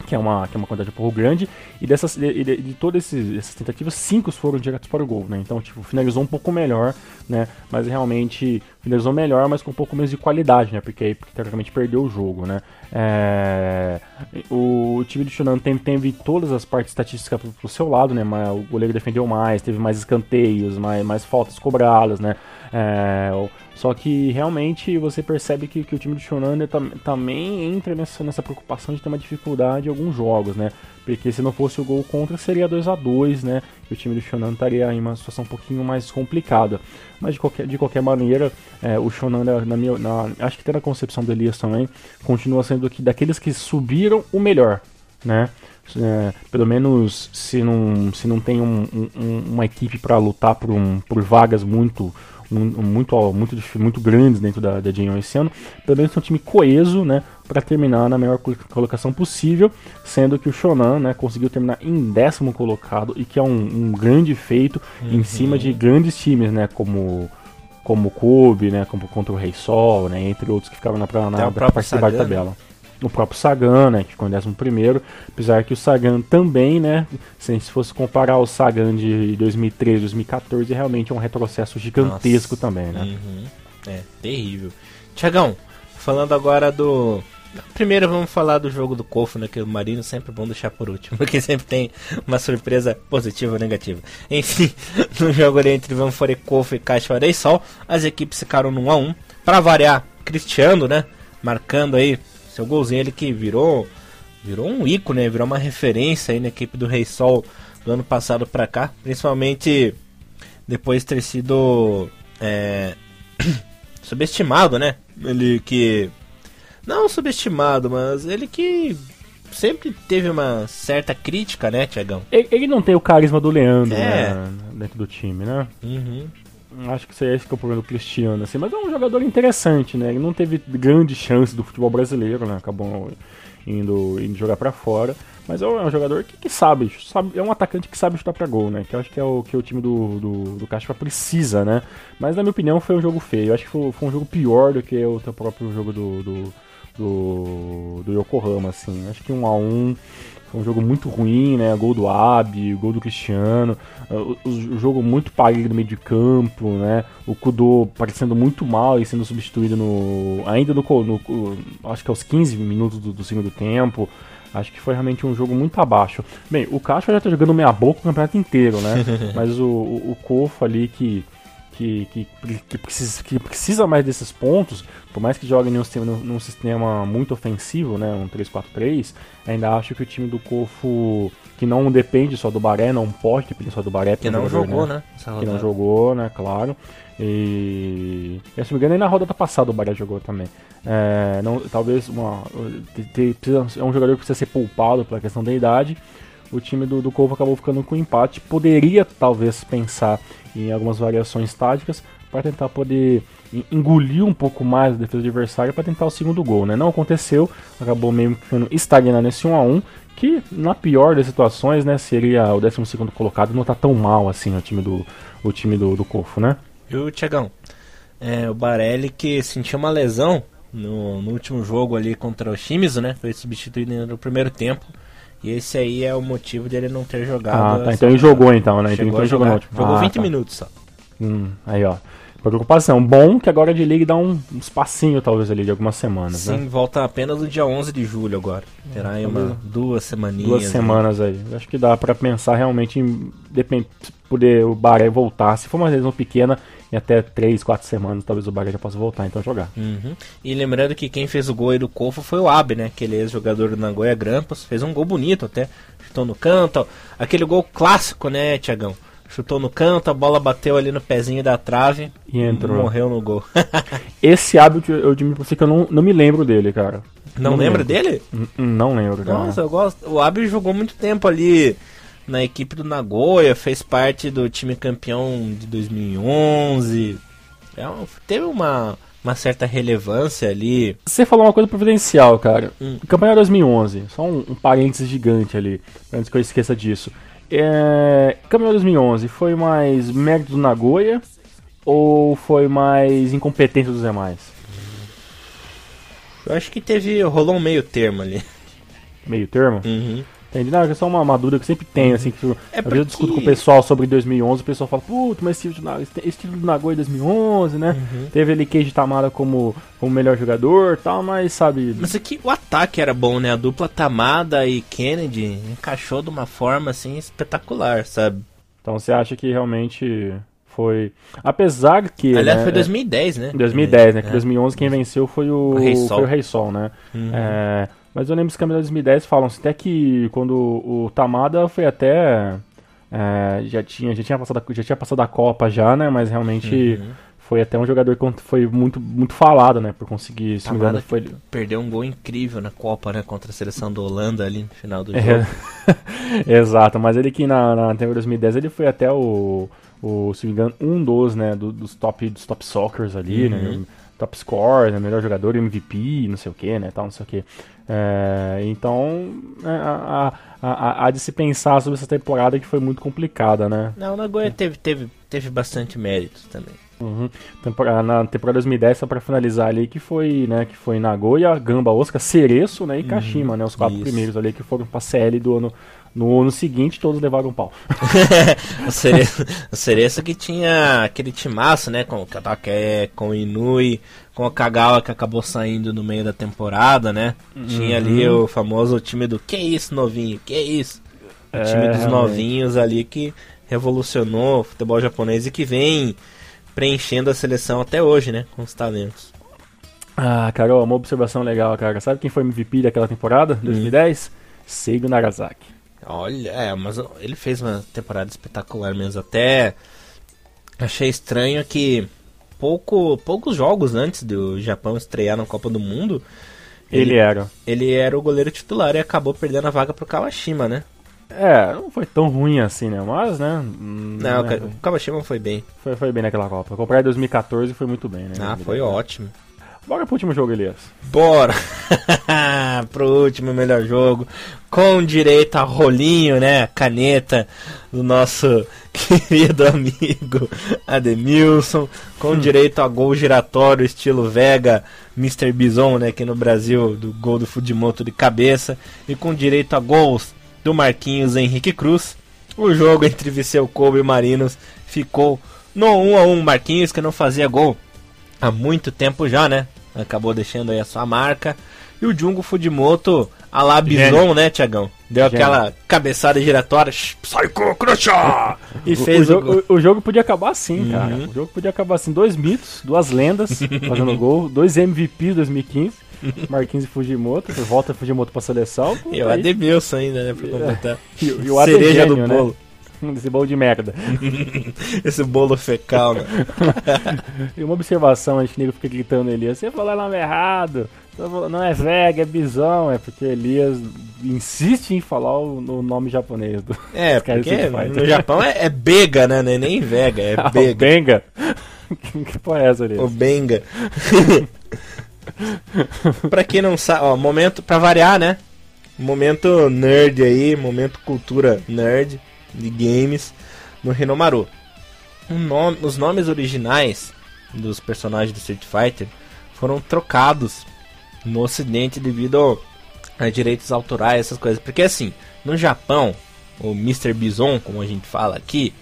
que é uma, que é uma quantidade um pouco grande, e dessas, de, de, de todas essas tentativas, cinco foram diretos para o gol, né? Então, tipo, finalizou um pouco melhor, né? Mas realmente finalizou melhor, mas com um pouco menos de qualidade, né? Porque aí, teoricamente, perdeu o jogo, né? É... O time do Shunan teve, teve todas as partes estatísticas pro, pro seu lado, né? O goleiro defendeu mais, teve mais escanteios, mais, mais faltas cobradas, né? É, só que realmente você percebe que, que o time do Shonan tam, também entra nessa, nessa preocupação de ter uma dificuldade em alguns jogos, né? Porque se não fosse o gol contra, seria 2 a 2 né? E o time do Shonan estaria em uma situação um pouquinho mais complicada. Mas de qualquer, de qualquer maneira, é, o Shonan, na minha, na, acho que até na concepção do Elias também, continua sendo que, daqueles que subiram o melhor, né? É, pelo menos se não, se não tem um, um, uma equipe para lutar por, um, por vagas muito muito, muito, muito grandes dentro da, da J1 esse ano, pelo menos tem um time coeso, né, para terminar na melhor colocação possível, sendo que o Shonan, né, conseguiu terminar em décimo colocado e que é um, um grande feito uhum. em cima de grandes times, né, como como o Kobe, né, como contra o Rei Sol, né, entre outros que ficaram na, na, na parte de tabela o próprio Sagan, né, que ficou em 11 primeiro, apesar que o Sagan também, né, se fosse comparar o Sagan de 2013, 2014, realmente é um retrocesso gigantesco Nossa. também, né. Uhum. É, terrível. Tiagão, falando agora do... Primeiro vamos falar do jogo do Kofu, né, que o Marino sempre é bom deixar por último, porque sempre tem uma surpresa positiva ou negativa. Enfim, no jogo ali entre Vanfore Kofu e Caixa Sol, as equipes ficaram no 1 a 1 para variar, Cristiano, né, marcando aí seu golzinho ele que virou virou um ícone, né? virou uma referência aí na equipe do Rei Sol do ano passado para cá, principalmente depois de ter sido é, subestimado, né? Ele que não subestimado, mas ele que sempre teve uma certa crítica, né, Tiagão? Ele, ele, não tem o carisma do Leandro, é. né, dentro do time, né? Uhum. Acho que esse é o problema do Cristiano, assim, mas é um jogador interessante, né? Ele não teve grande chance do futebol brasileiro, né? Acabou indo, indo jogar para fora. Mas é um jogador que, que, sabe, sabe, é um atacante que sabe chutar para gol, né? Que eu acho que é o que o time do, do, do Caspa precisa, né? Mas na minha opinião foi um jogo feio. Eu acho que foi, foi um jogo pior do que o próprio jogo do, do, do, do Yokohama, assim. Acho que um a um foi um jogo muito ruim, né? Gol do Abi, gol do Cristiano, o, o jogo muito parelho no meio de campo, né? O Kudo parecendo muito mal e sendo substituído no ainda no, no acho que aos 15 minutos do, do, segundo tempo. Acho que foi realmente um jogo muito abaixo. Bem, o Castro já tá jogando meia boca o campeonato inteiro, né? Mas o, o, o Kofo ali que que, que, que, precisa, que precisa mais desses pontos, por mais que jogue num sistema, num sistema muito ofensivo, né, um 3-4-3, ainda acho que o time do Cofo, que não depende só do Baré, não pode depender só do Baré. Que não jogador, jogou, né? né? Que não jogou, né, claro. E, e se não me engano, nem na rodada passada o Baré jogou também. É, não, talvez uma, é um jogador que precisa ser poupado pela questão da idade. O time do, do Corvo acabou ficando com empate. Poderia talvez pensar em algumas variações táticas, para tentar poder engolir um pouco mais a defesa adversária para tentar o segundo gol, né? Não aconteceu, acabou meio ficando estagnado nesse 1 a 1 que na pior das situações, né, seria o 12 segundo colocado, não tá tão mal assim o time do o time do, do Cofo, né? E o Tiagão, é, o Barelli que sentiu uma lesão no, no último jogo ali contra o Shimizu, né? Foi substituído no primeiro tempo. E esse aí é o motivo de ele não ter jogado. Ah, tá. Então ele jogou então, né? Chegou então ele jogou, jogou ah, 20 tá. minutos só. Hum, aí ó. Preocupação. Bom que agora de liga dá um espacinho, talvez, ali, de algumas semanas, Sim, né? volta apenas no dia 11 de julho agora. Terá aí uma, duas semaninhas. Duas né? semanas aí. Eu Acho que dá pra pensar realmente em depend... poder o Baré voltar. Se for uma lesão pequena, em até 3, 4 semanas, talvez o Baré já possa voltar, então jogar. Uhum. E lembrando que quem fez o gol aí do Cofo foi o Abe, né? Aquele ex-jogador do Nagoya Grampus. Fez um gol bonito até. Chutou no canto. Aquele gol clássico, né, Tiagão? Chutou no canto, a bola bateu ali no pezinho da trave E entrou. morreu no gol. Esse hábito, eu admito pra você que eu não, não me lembro dele, cara. Não, lembra dele? N- Não lembro, cara. Nossa, eu gosto. O Abe jogou muito tempo ali na equipe do Nagoya, fez parte do time campeão de 2011. É teve uma, uma certa relevância ali. Você falou uma coisa providencial, cara. Hum. Campanha 2011, só um, um parênteses gigante ali, antes que eu esqueça disso. É, Campeonato 2011 foi mais mérito do Nagoya ou foi mais incompetência dos demais? Eu acho que teve. rolou um meio termo ali. Meio termo? Uhum. Entendi. Não, é só uma, uma dúvida que sempre tenho, assim, que eu, É às vezes eu discuto com o pessoal sobre 2011, o pessoal fala, putz, mas esse, título do Na- esse título do Nagoya 2011, né? Uhum. Teve ali Keiji Tamara como, como melhor jogador e tal, mas sabe... Mas aqui o ataque era bom, né? A dupla Tamada e Kennedy encaixou de uma forma assim espetacular, sabe? Então você acha que realmente foi... Apesar que... Aliás, né, foi 2010, né? 2010, né? Que É. 2011 quem venceu foi o, O Rei Sol. foi o Rei Sol, né? Uhum. É, mas eu lembro que os de 2010 falam até que quando o Tamada foi até é, já tinha já tinha passado já tinha passado a Copa já, né? Mas realmente Uhum. foi até um jogador que foi muito muito falado, né? Por conseguir, se não me engano, Tamada foi Perdeu um gol incrível na Copa, né? Contra a seleção da Holanda ali no final do É, jogo. Exato, mas ele que na, na temporada 2010 ele foi até o, o se me engano, um dos, né, do- dos top dos top soccers ali, né, Uhum. top score, né, melhor jogador, MVP, não sei o que, né, tal, não sei o que. Então, é, a, a, a, há de se pensar sobre essa temporada que foi muito complicada, né. Não, o Nagoya teve, teve, teve bastante mérito também. Uhum. Tempora- Na temporada 2010, só pra finalizar ali, que foi, né, que foi Nagoya, Gamba, Osaka, Cereço, né, e Kashima, né, os quatro isso. primeiros ali que foram pra CL do ano, no ano seguinte, todos levaram um pau. o Cereço, o Cereço que tinha aquele timaço, né? Com o Katake, com o Inui, com o Kagawa que acabou saindo no meio da temporada, né? Tinha ali Uhum. o famoso time do que isso, novinho, que isso? O É, time dos realmente. novinhos ali que revolucionou o futebol japonês e que vem preenchendo a seleção até hoje, né? Com os talentos. Ah, Carol, uma observação legal, cara. Sabe quem foi MVP daquela temporada, 2010? Seigo Nagasaki. Olha, é, mas ele fez uma temporada espetacular mesmo. Até achei estranho que pouco, poucos jogos antes do Japão estrear na Copa do Mundo, Ele, era. ele era o goleiro titular e acabou perdendo a vaga pro Kawashima, né? É, não foi tão ruim assim, né? Mas, né? hum, Não, né, o Kawashima foi bem. foi, foi bem naquela Copa. Comprar em 2014 foi muito bem, né? Ah, foi ótimo. Bora pro último jogo, Elias. Bora! Pro último melhor jogo. Com direito a rolinho, né? Caneta do nosso querido amigo Ademilson. Com direito a gol giratório, estilo Vega, Mr. Bison, né? Aqui no Brasil, do gol do Fudimoto de cabeça. E com direito a gols do Marquinhos Henrique Cruz. O jogo entre Viseu Kobe e Marinos ficou no 1 a 1 Marquinhos, que não fazia gol há muito tempo já, né? Acabou deixando aí a sua marca. E o Jungo Fudimoto, a lá Bison, né, Tiagão? Deu aquela cabeçada giratória, "Shh, Psycho Crusher! E fez o, o, gol. o, o jogo podia acabar assim, Uhum. cara. O jogo podia acabar assim. Dois mitos, duas lendas fazendo gol, dois MVPs 2015, Marquinhos e Fujimoto, volta Fujimoto pra seleção. pô, E o Ademilson ainda, né, pra completar. e, o- e o Cereja do né? bolo. Esse bolo de merda. Esse bolo fecal, né? E uma observação, a gente nego fica gritando Elias, você falou nome errado. Falou- Não é Vega, é Bisão, é porque Elias insiste em falar o, o nome japonês do É, porque no Japão é, é Bega, né? Não é nem Vega, é Ah, o Bega. Benga. que porra é essa ali? O Benga. pra quem não sabe, ó, momento pra variar, né? Momento nerd aí, momento cultura nerd de games no Renomaru. Nome, os nomes originais dos personagens do Street Fighter foram trocados no ocidente devido a direitos autorais, essas coisas. Porque assim, no Japão, o Mr. Bison, como a gente fala aqui,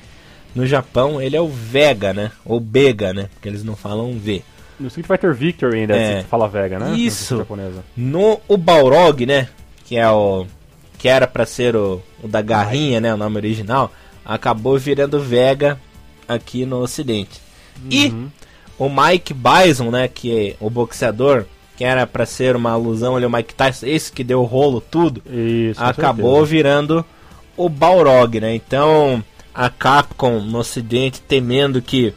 no Japão ele é o Vega, né? Ou Bega, né? Porque eles não falam V. No Street Fighter Victory ainda É. se fala Vega, né? Isso. Japonesa. No o Balrog, né? Que é o que era pra ser o, o da garrinha, né? O nome original, acabou virando Vega aqui no Ocidente. E o Mike Bison, né? Que é o boxeador, que era pra ser uma alusão ali ao Mike Tyson, esse que deu o rolo tudo, Isso. acabou virando o Balrog, né? Então a Capcom no Ocidente temendo que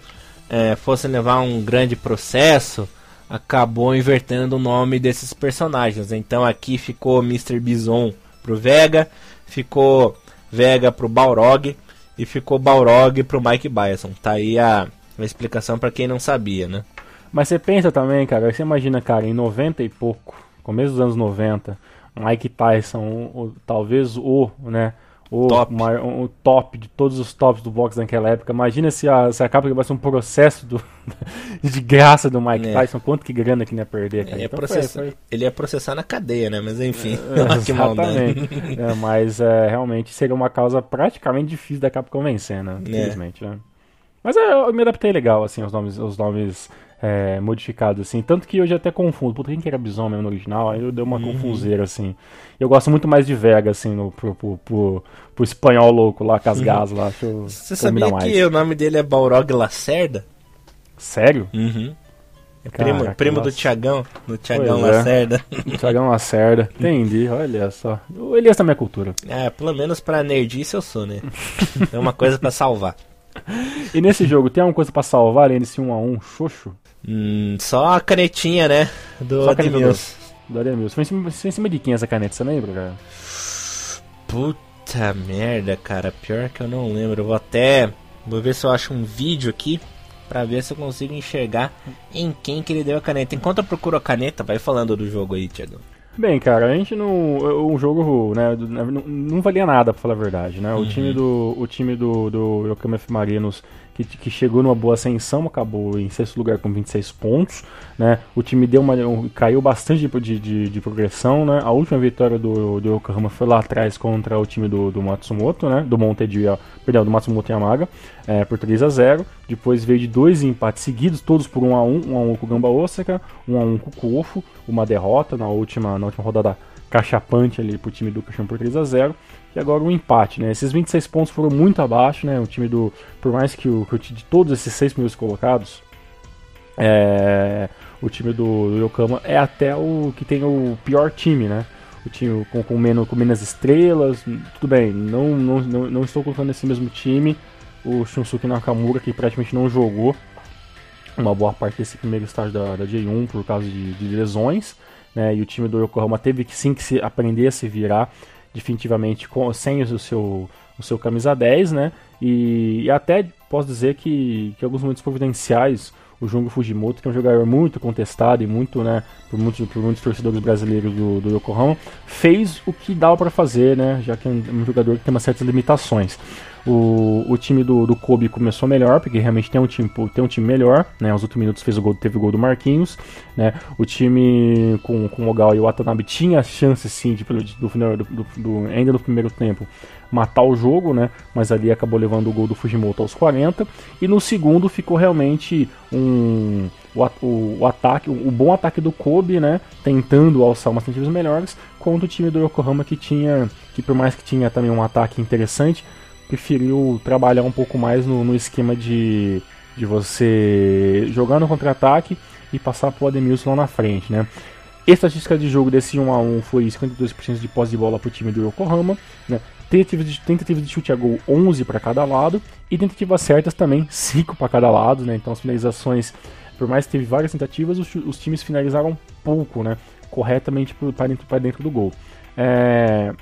fosse levar um grande processo, acabou invertendo o nome desses personagens. Então aqui ficou Mr. Bison pro Vega, ficou Vega pro Balrog e ficou Balrog pro Mike Bison. Tá aí a, a explicação pra quem não sabia, né? Mas você pensa também, cara, você imagina, cara, em 90 e pouco, começo dos anos 90, Mike Tyson, o, o- talvez o, né, o Top. maior- o top de todos os tops do boxe naquela época. Imagina se a, se a Capcom tivesse um processo do, de graça do Mike É. Tyson, quanto que grana que ele ia perder, cara. Ele ia, Então processar, foi- foi- ele ia processar na cadeia, né? Mas enfim, É, que. Exatamente. É, mas é, realmente seria uma causa praticamente difícil da Capcom vencer, né? É. Infelizmente, né? Mas é, eu me adaptei legal, assim, aos nomes, os nomes é, modificados, assim. Tanto que hoje até confundo. Puta, quem que era Bison mesmo no original? Aí eu dei uma Uhum. confuseira, assim. Eu gosto muito mais de Vega, assim, no, pro, pro, pro, pro espanhol louco lá, com as lá. Uhum. Você que combina sabia mais. que o nome dele é Balrog Lacerda? Sério? Uhum. É Caraca, primo, primo do. Tiagão, do Tiagão Pois é. Lacerda. Thiagão Lacerda. Entendi, olha só. O Elias tá minha cultura. É, pelo menos pra nerdice eu sou, né? É uma coisa pra salvar. E nesse jogo, tem alguma coisa pra salvar além desse 1 a 1 xoxo? Hum, só a canetinha, né? Do Só a caneta Admilson. Do Ademilson. Foi em cima, foi em cima de quem essa caneta, você lembra, cara? Puta merda, cara. Pior que eu não lembro. Eu vou até. Vou ver se eu acho um vídeo aqui. Pra ver se eu consigo enxergar em quem que ele deu a caneta. Enquanto eu procuro a caneta, vai falando do jogo aí, Tiagão. Bem, cara, a gente não. O jogo, né, não, não valia nada, pra falar a verdade, né? O time do. O time do, do Yokohama F. Marinos, que, que chegou numa boa ascensão, acabou em sexto lugar com 26 pontos, né? O time deu uma. um- caiu bastante de, de, de- progressão, né? A última vitória do, do Yokohama foi lá atrás contra o time do, do Matsumoto, né? Do Monte de. Perdão, do Matsumoto Yamaga, é, por 3 a 0 Depois veio de dois empates seguidos, todos por 1 a 1 1 a 1 com o Gamba Osaka, 1 a 1 com o Kuofo, uma derrota na última, na última rodada cachapante ali pro time do Caixão por 3 a 0 agora um empate, né? Esses 26 pontos foram muito abaixo, né? O time do. Por mais que o, que de todos esses seis primeiros colocados, é, o time do, do Yokohama é até o que tem o pior time, né? O time com, com, menos, com menos estrelas, tudo bem, não, não, não, não estou colocando nesse mesmo time o Shunsuke Nakamura, que praticamente não jogou uma boa parte desse primeiro estágio da, da J1 por causa de, de lesões, né? E o time do Yokohama teve que sim que se aprender a se virar definitivamente com, sem o seu, o seu camisa 10, né? E, e até posso dizer que, que alguns momentos providenciais o Jungo Fujimoto, que é um jogador muito contestado e muito, né, por muitos, por muitos torcedores brasileiros do, do Yokohama, fez o que dava para fazer, né, já que é um, um jogador que tem umas certas limitações. O, o time do, do Kobe começou melhor, porque realmente tem um time, tem um time melhor, né, aos últimos minutos fez o gol, teve o gol do Marquinhos, né, o time com, com o Ogal e o Watanabe tinha chance sim de, do, do, do, ainda no primeiro tempo matar o jogo, né? Mas ali acabou levando o gol do Fujimoto aos 40. E no segundo ficou realmente um o, a- o, o ataque, o, bom ataque do Kobe, né? Tentando alçar umas tentativas melhores, contra o time do Yokohama que tinha, que por mais que tinha também um ataque interessante, preferiu trabalhar um pouco mais no, no esquema de, de você jogar no contra-ataque e passar pro Ademilson lá na frente, né? Estatística de jogo desse 1 a 1 foi 52% de posse de bola pro time do Yokohama, né? Tentativa de, tentativa de chute a gol 11 para cada lado e tentativas certas também 5 para cada lado, né? Então as finalizações, por mais que teve várias tentativas, os, os times finalizaram pouco, né? Corretamente para dentro, dentro do gol. É,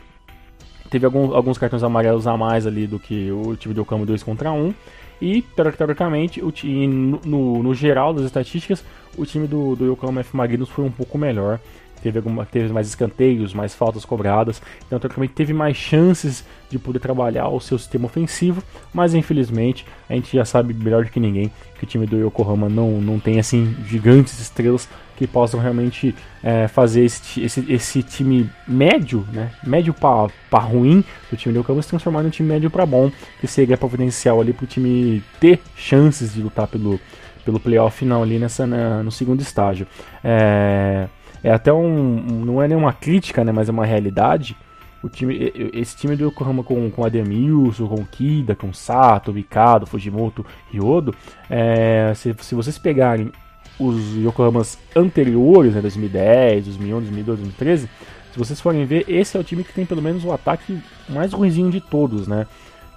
teve algum, alguns cartões amarelos a mais ali do que o time do Yokohama 2 contra 1. E, teoricamente, o time, no, no, no geral das estatísticas, o time do, do Yokohama F. Magnus foi um pouco melhor teve, alguma, teve mais escanteios, mais faltas cobradas, então teoricamente teve mais chances de poder trabalhar o seu sistema ofensivo, mas infelizmente a gente já sabe melhor do que ninguém que o time do Yokohama não, não tem assim gigantes estrelas que possam realmente é, fazer esse, esse, esse, time médio, né, médio para ruim do time do Yokohama se transformar em um time médio para bom, que seria providencial ali para o time ter chances de lutar pelo, pelo playoff final ali nessa, na, no segundo estágio. É, é até um, não é nenhuma crítica, né, mas é uma realidade. O time, esse time do Yokohama com, com Ademilson, com Kida, com Sato, Mikado, Fujimoto, Ryodo, é, se, se vocês pegarem os Yokohamas anteriores, né, 2010, 2011, 2012, 2013, se vocês forem ver, esse é o time que tem pelo menos o ataque mais ruimzinho de todos, né?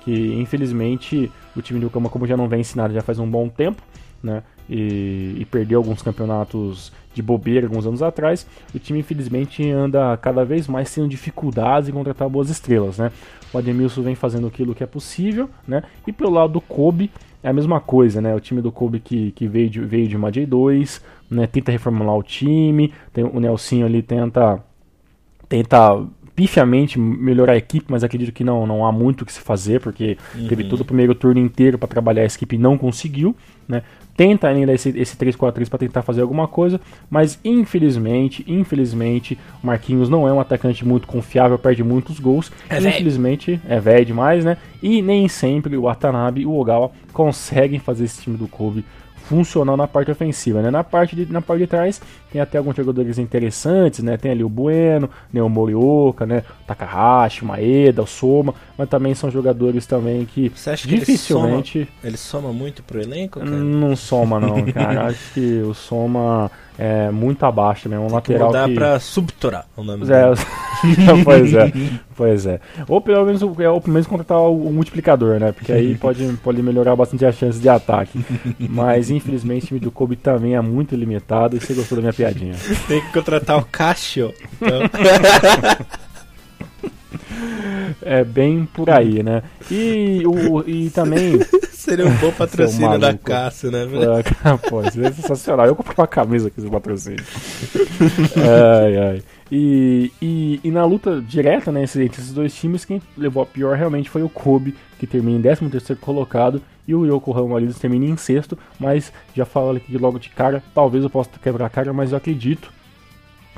Que infelizmente o time do Yokohama, como já não vem ensinado já faz um bom tempo, né? E, e, perdeu alguns campeonatos de bobeira alguns anos atrás, o time infelizmente anda cada vez mais tendo dificuldades em contratar boas estrelas, né? O Ademilson vem fazendo aquilo que é possível, né? E pelo lado do Kobe é a mesma coisa, né? O time do Kobe que, que veio, de, veio de uma J2, né? Tenta reformular o time, tem, o Nelsinho ali tenta tenta pifiamente melhorar a equipe, mas acredito que não, não há muito o que se fazer, porque uhum. teve todo o primeiro turno inteiro para trabalhar a equipe e não conseguiu, né? tenta ainda esse, esse 3-4-3 para tentar fazer alguma coisa, mas infelizmente, infelizmente, o Marquinhos não é um atacante muito confiável, perde muitos gols. É infelizmente, é velho demais, né? E nem sempre o Watanabe e o Ogawa conseguem fazer esse time do Kobe funcional na parte ofensiva, né? Na parte de, na parte de trás tem até alguns jogadores interessantes, né? Tem ali o Bueno, né? o Morioka, né? O Takahashi, o Maeda, o Soma, mas também são jogadores também que Você acha dificilmente ele soma, ele soma muito pro elenco, cara? Não soma não, cara. Acho que o Soma é muito abaixo mesmo, um Tem lateral que mudar que pra Subtora, o nome é, pois é, pois é. Ou pelo menos, ou pelo menos contratar o multiplicador, né? Porque aí pode, pode melhorar bastante as chances de ataque. Mas infelizmente o time do Kobe também é muito limitado e você gostou da minha piadinha. Tem que contratar o Cacho. Então... É bem por aí, né? E, o, e também. Seria um bom patrocínio da Cássio, né, velho? É, pô, seria sensacional. Eu comprei uma camisa aqui esse patrocínio. ai, ai. E, e, e, na luta direta né, entre esses dois times, quem levou a pior realmente foi o Kobe, que termina em 13 colocado, e o Yokohama Marinos termina em sexto. Mas já falo aqui logo de cara, talvez eu possa quebrar a cara, mas eu acredito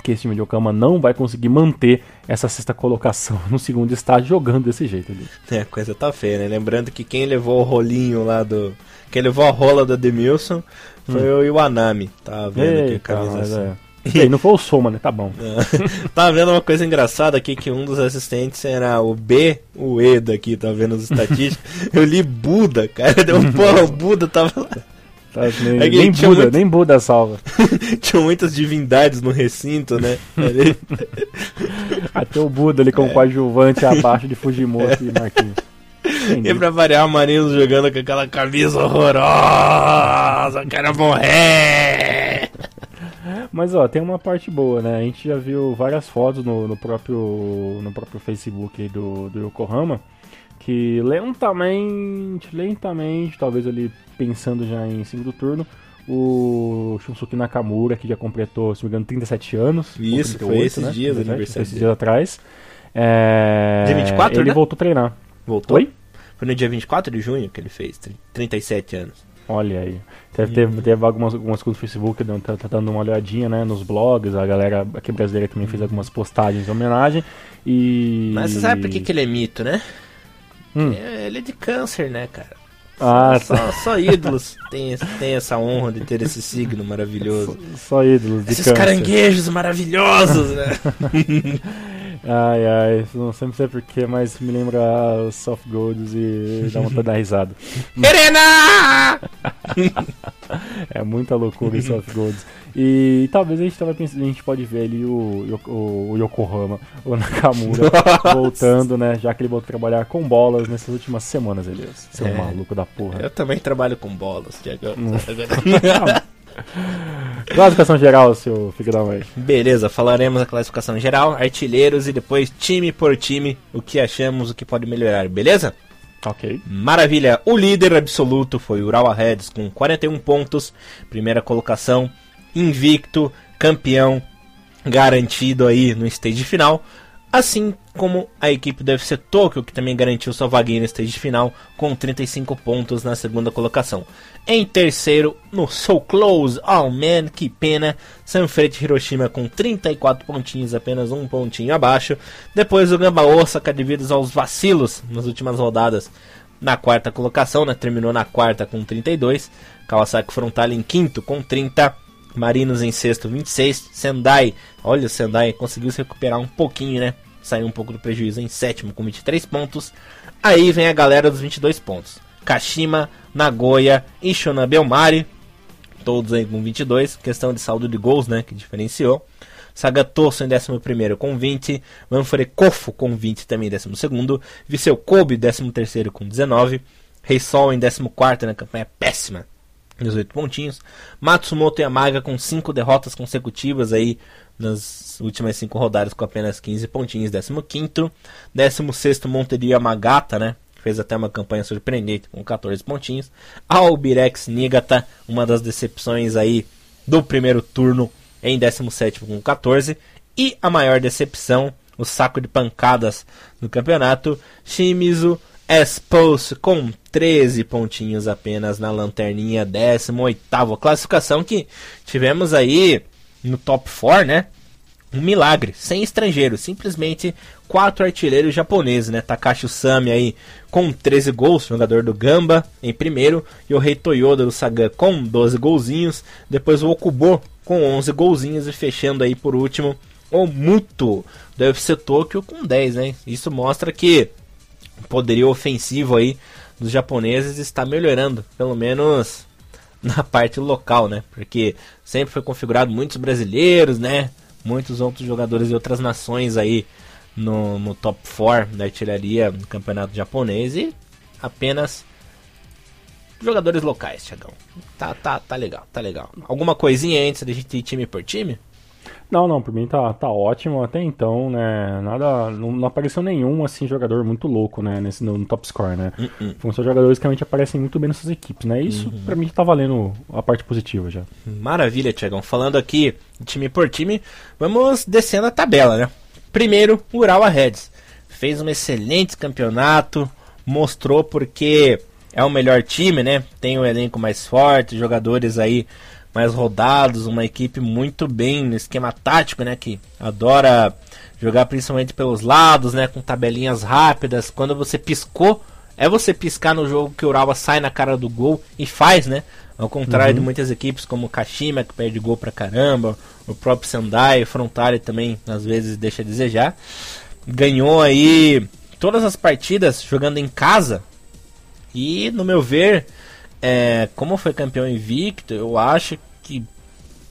que esse time de Okama não vai conseguir manter essa sexta colocação no segundo estágio jogando desse jeito ali. É, a coisa tá feia, né? Lembrando que quem levou o rolinho lá do. Quem levou a rola da Demilson foi hum. o Iwanami. Tá vendo Eita, aqui a camisa assim. É. E aí, não foi o Soma, né? Tá bom. tá vendo uma coisa engraçada aqui que um dos assistentes era o B, o E daqui, tá vendo as estatísticas? Eu li Buda, cara. Deu, porra, o Buda tava lá. Tá, nem, é nem Buda, muito... nem Buda salva. tinha muitas divindades no recinto, né? Até o Buda ali como é. coadjuvante abaixo de Fujimoto é. e Marquinhos. Entendi. E pra variar, o Marinos jogando com aquela camisa horrorosa, quero morrer! Mas ó, tem uma parte boa, né? A gente já viu várias fotos no, no próprio, no próprio Facebook do, do Yokohama que lentamente, lentamente, talvez ali pensando já em segundo turno, o Shunsuke Nakamura, que já completou, se não me engano, 37 anos. Isso, 38, foi esses né? dias, aniversário. Esses dias atrás. É... Dia 24, Ele né? voltou a treinar. Voltou? Oi? Foi no dia 24 de junho que ele fez, 37 anos. Olha aí. Teve, teve, teve algumas, algumas coisas no Facebook, tá, tá, dando uma olhadinha, né? Nos blogs, a galera aqui brasileira também fez algumas postagens em homenagem. E. Mas você sabe por que, que ele é mito, né? Hum. É, ele é de câncer, né, cara? Ah, só, tá. só, só, ídolos tem, tem essa honra de ter esse signo maravilhoso. Só, só ídolos de Esses câncer. caranguejos maravilhosos, né? ai, ai, não sempre sei porquê, mas me lembra os soft golds e dá vontade de dar risada. Serena! é muita loucura os soft golds. E, talvez a gente tava pensando, a gente pode ver ali o, o, o Yokohama, o Nakamura, voltando, né? Já que ele voltou a trabalhar com bolas nessas últimas semanas, Elias. Seu é. maluco da porra. Eu também trabalho com bolas, Diego. Hum. classificação geral, seu filho da mãe. Beleza, falaremos a classificação geral, artilheiros e depois time por time, o que achamos, o que pode melhorar, beleza? Ok. Maravilha. O líder absoluto foi o Urawa Reds com 41 pontos, primeira colocação, invicto, campeão, garantido aí no stage final. Assim como a equipe do FC Tokyo, que também garantiu sua vaguinha no stage final, com 35 pontos na segunda colocação. Em terceiro, no So Close, oh man, que pena, Sanfrecce Hiroshima com 34 pontinhos, apenas um pontinho abaixo. Depois o Gamba Osaka, devido aos vacilos nas últimas rodadas, na quarta colocação, né? terminou na quarta com 32. Kawasaki Frontal em quinto com 30. Marinos em sexto, 26. Sendai, olha o Sendai, conseguiu se recuperar um pouquinho, né? Saiu um pouco do prejuízo em sétimo com 23 pontos. Aí vem a galera dos 22 pontos. Kashima, Nagoya e Shona Belmari, todos aí com 22. Questão de saldo de gols, né? Que diferenciou. Sagatoso em 11 com 20. Manfred Kofo com 20 também em 12. Viseu Kobe, 13 com 19. Reisol em 14 na campanha péssima 18 pontinhos. Matsumoto Yamaga com 5 derrotas consecutivas aí nas últimas 5 rodadas com apenas 15 pontinhos, 15º. 16º Monterio Yamagata, né? Fez até uma campanha surpreendente com 14 pontinhos. Albirex Nigata, uma das decepções aí do primeiro turno em 17 com 14. E a maior decepção, o saco de pancadas no campeonato, Shimizu Expulse com 13 pontinhos apenas na lanterninha 18 classificação que tivemos aí no top 4, né? Um milagre, sem estrangeiro, simplesmente quatro artilheiros japoneses, né? Takashi Sami aí com 13 gols, jogador do Gamba em primeiro, e o Rei Toyoda do Sagan com 12 golzinhos, depois o Okubo com 11 golzinhos e fechando aí por último o Muto do UFC Tokyo com 10, né? Isso mostra que poderio ofensivo aí dos japoneses está melhorando, pelo menos na parte local, né? Porque sempre foi configurado muitos brasileiros, né? Muitos outros jogadores de outras nações aí no, no top 4 da artilharia no campeonato japonês e apenas jogadores locais, Tiagão. Tá, tá, tá legal, tá legal. Alguma coisinha antes da gente ir time por time? Não, não, por mim tá, tá ótimo até então, né? Nada. Não, não apareceu nenhum assim jogador muito louco, né? Nesse, no, no top score, né? Uh -uh. Foram só jogadores que realmente aparecem muito bem nessas equipes, né? Isso uhum. pra mim tá valendo a parte positiva já. Maravilha, Tiagão. Falando aqui time por time, vamos descendo a tabela, né? Primeiro, o Urawa Reds. Fez um excelente campeonato, mostrou porque é o melhor time, né? Tem o um elenco mais forte, jogadores aí mais rodados, uma equipe muito bem no esquema tático, né? Que adora jogar principalmente pelos lados, né? Com tabelinhas rápidas. Quando você piscou, é você piscar no jogo que o Urawa sai na cara do gol e faz, né? Ao contrário uhum. de muitas equipes como o Kashima, que perde gol pra caramba, o próprio Sendai, o Frontale também às vezes deixa a desejar. Ganhou aí todas as partidas jogando em casa. E no meu ver, é, como foi campeão invicto, eu acho que,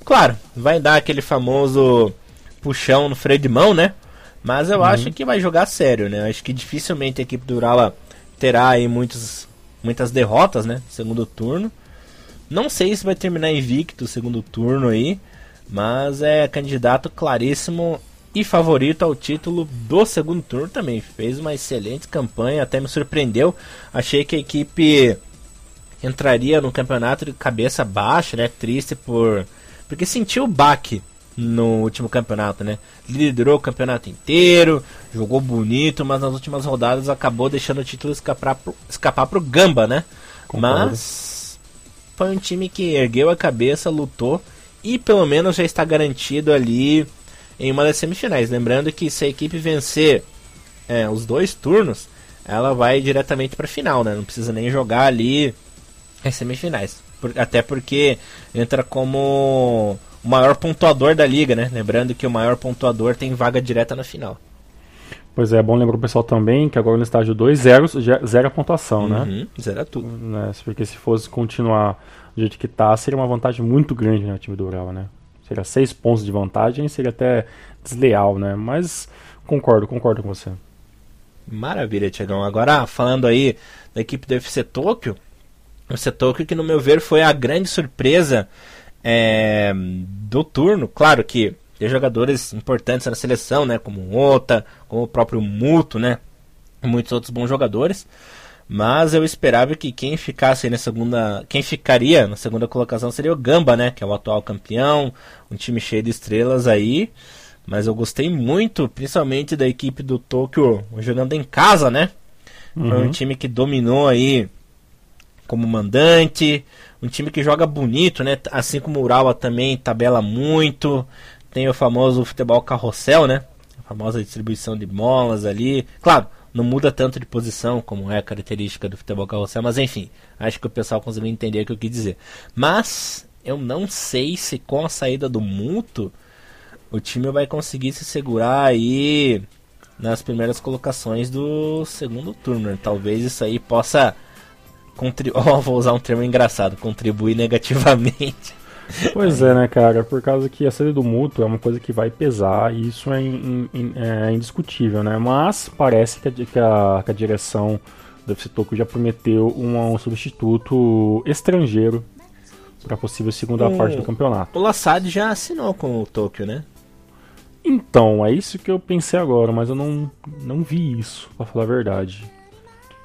claro, vai dar aquele famoso puxão no freio de mão, né? Mas eu uhum. acho que vai jogar sério, né? Eu acho que dificilmente a equipe do Urala terá aí muitos, muitas derrotas, né? Segundo turno. Não sei se vai terminar invicto o segundo turno aí, mas é candidato claríssimo e favorito ao título do segundo turno também. Fez uma excelente campanha, até me surpreendeu. Achei que a equipe entraria no campeonato de cabeça baixa, né? Triste por. Porque sentiu o baque no último campeonato, né? Liderou o campeonato inteiro, jogou bonito, mas nas últimas rodadas acabou deixando o título escapar pro, escapar pro Gamba, né? Concordo. Mas foi um time que ergueu a cabeça, lutou e pelo menos já está garantido ali em uma das semifinais. Lembrando que se a equipe vencer é, os dois turnos, ela vai diretamente para a final, né? Não precisa nem jogar ali as semifinais. Por, até porque entra como o maior pontuador da liga, né? Lembrando que o maior pontuador tem vaga direta na final. Pois é, é bom lembrar o pessoal também que agora no estágio 2, zero, zero a pontuação, né? uhum, né? Zero tudo. Né? Porque se fosse continuar do jeito que tá, seria uma vantagem muito grande no né, time do Ural, né? Seria seis pontos de vantagem, seria até desleal, né? Mas concordo, concordo com você. Maravilha, Tiagão. Agora, falando aí da equipe do FC Tóquio, o Tóquio que, no meu ver, foi a grande surpresa é, do turno. Claro que tem jogadores importantes na seleção, né? Como o Ota, como o próprio Muto, né? E muitos outros bons jogadores. Mas eu esperava que quem ficasse na segunda. Quem ficaria na segunda colocação seria o Gamba, né? Que é o atual campeão, um time cheio de estrelas aí. Mas eu gostei muito, principalmente da equipe do Tokyo jogando em casa, né? Uhum. Foi um uhum. time que dominou aí como mandante, um time que joga bonito, né? Assim como o Urawa também tabela muito. Tem o famoso futebol carrossel, né? A famosa distribuição de bolas ali. Claro, não muda tanto de posição como é a característica do futebol carrossel, mas enfim, acho que o pessoal conseguiu entender o que eu quis dizer. Mas eu não sei se com a saída do Muto o time vai conseguir se segurar aí nas primeiras colocações do segundo turno. Talvez isso aí possa oh, vou usar um termo engraçado, contribuir negativamente Pois é, né, cara? Por causa que a saída do mútuo é uma coisa que vai pesar e isso é, in, in, é indiscutível, né? Mas parece que a, que a, que a direção do FC Tokyo já prometeu um, um substituto estrangeiro para possível segunda o, parte do campeonato. O Lassad já assinou com o Tokyo, né? Então, é isso que eu pensei agora, mas eu não, não vi isso, pra falar a verdade.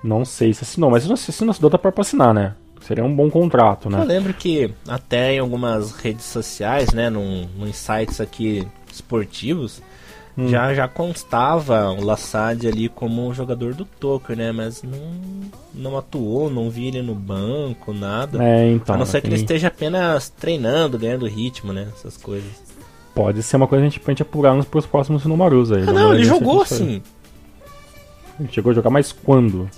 Não sei se assinou, mas se não assinou, dá pra assinar, né? Seria um bom contrato, né? Eu lembro que até em algumas redes sociais, né, num, num sites aqui esportivos, hum. já, já constava o Lassad ali como um jogador do Tokyo, né? Mas não, não atuou, não vi ele no banco, nada. É, então. A não ser que ele esteja apenas treinando, ganhando ritmo, né? Essas coisas. Pode ser uma coisa que a gente, pra gente apurar nos pros próximos números aí. Ah, não, ele jogou sim. Ele chegou a jogar, mas quando?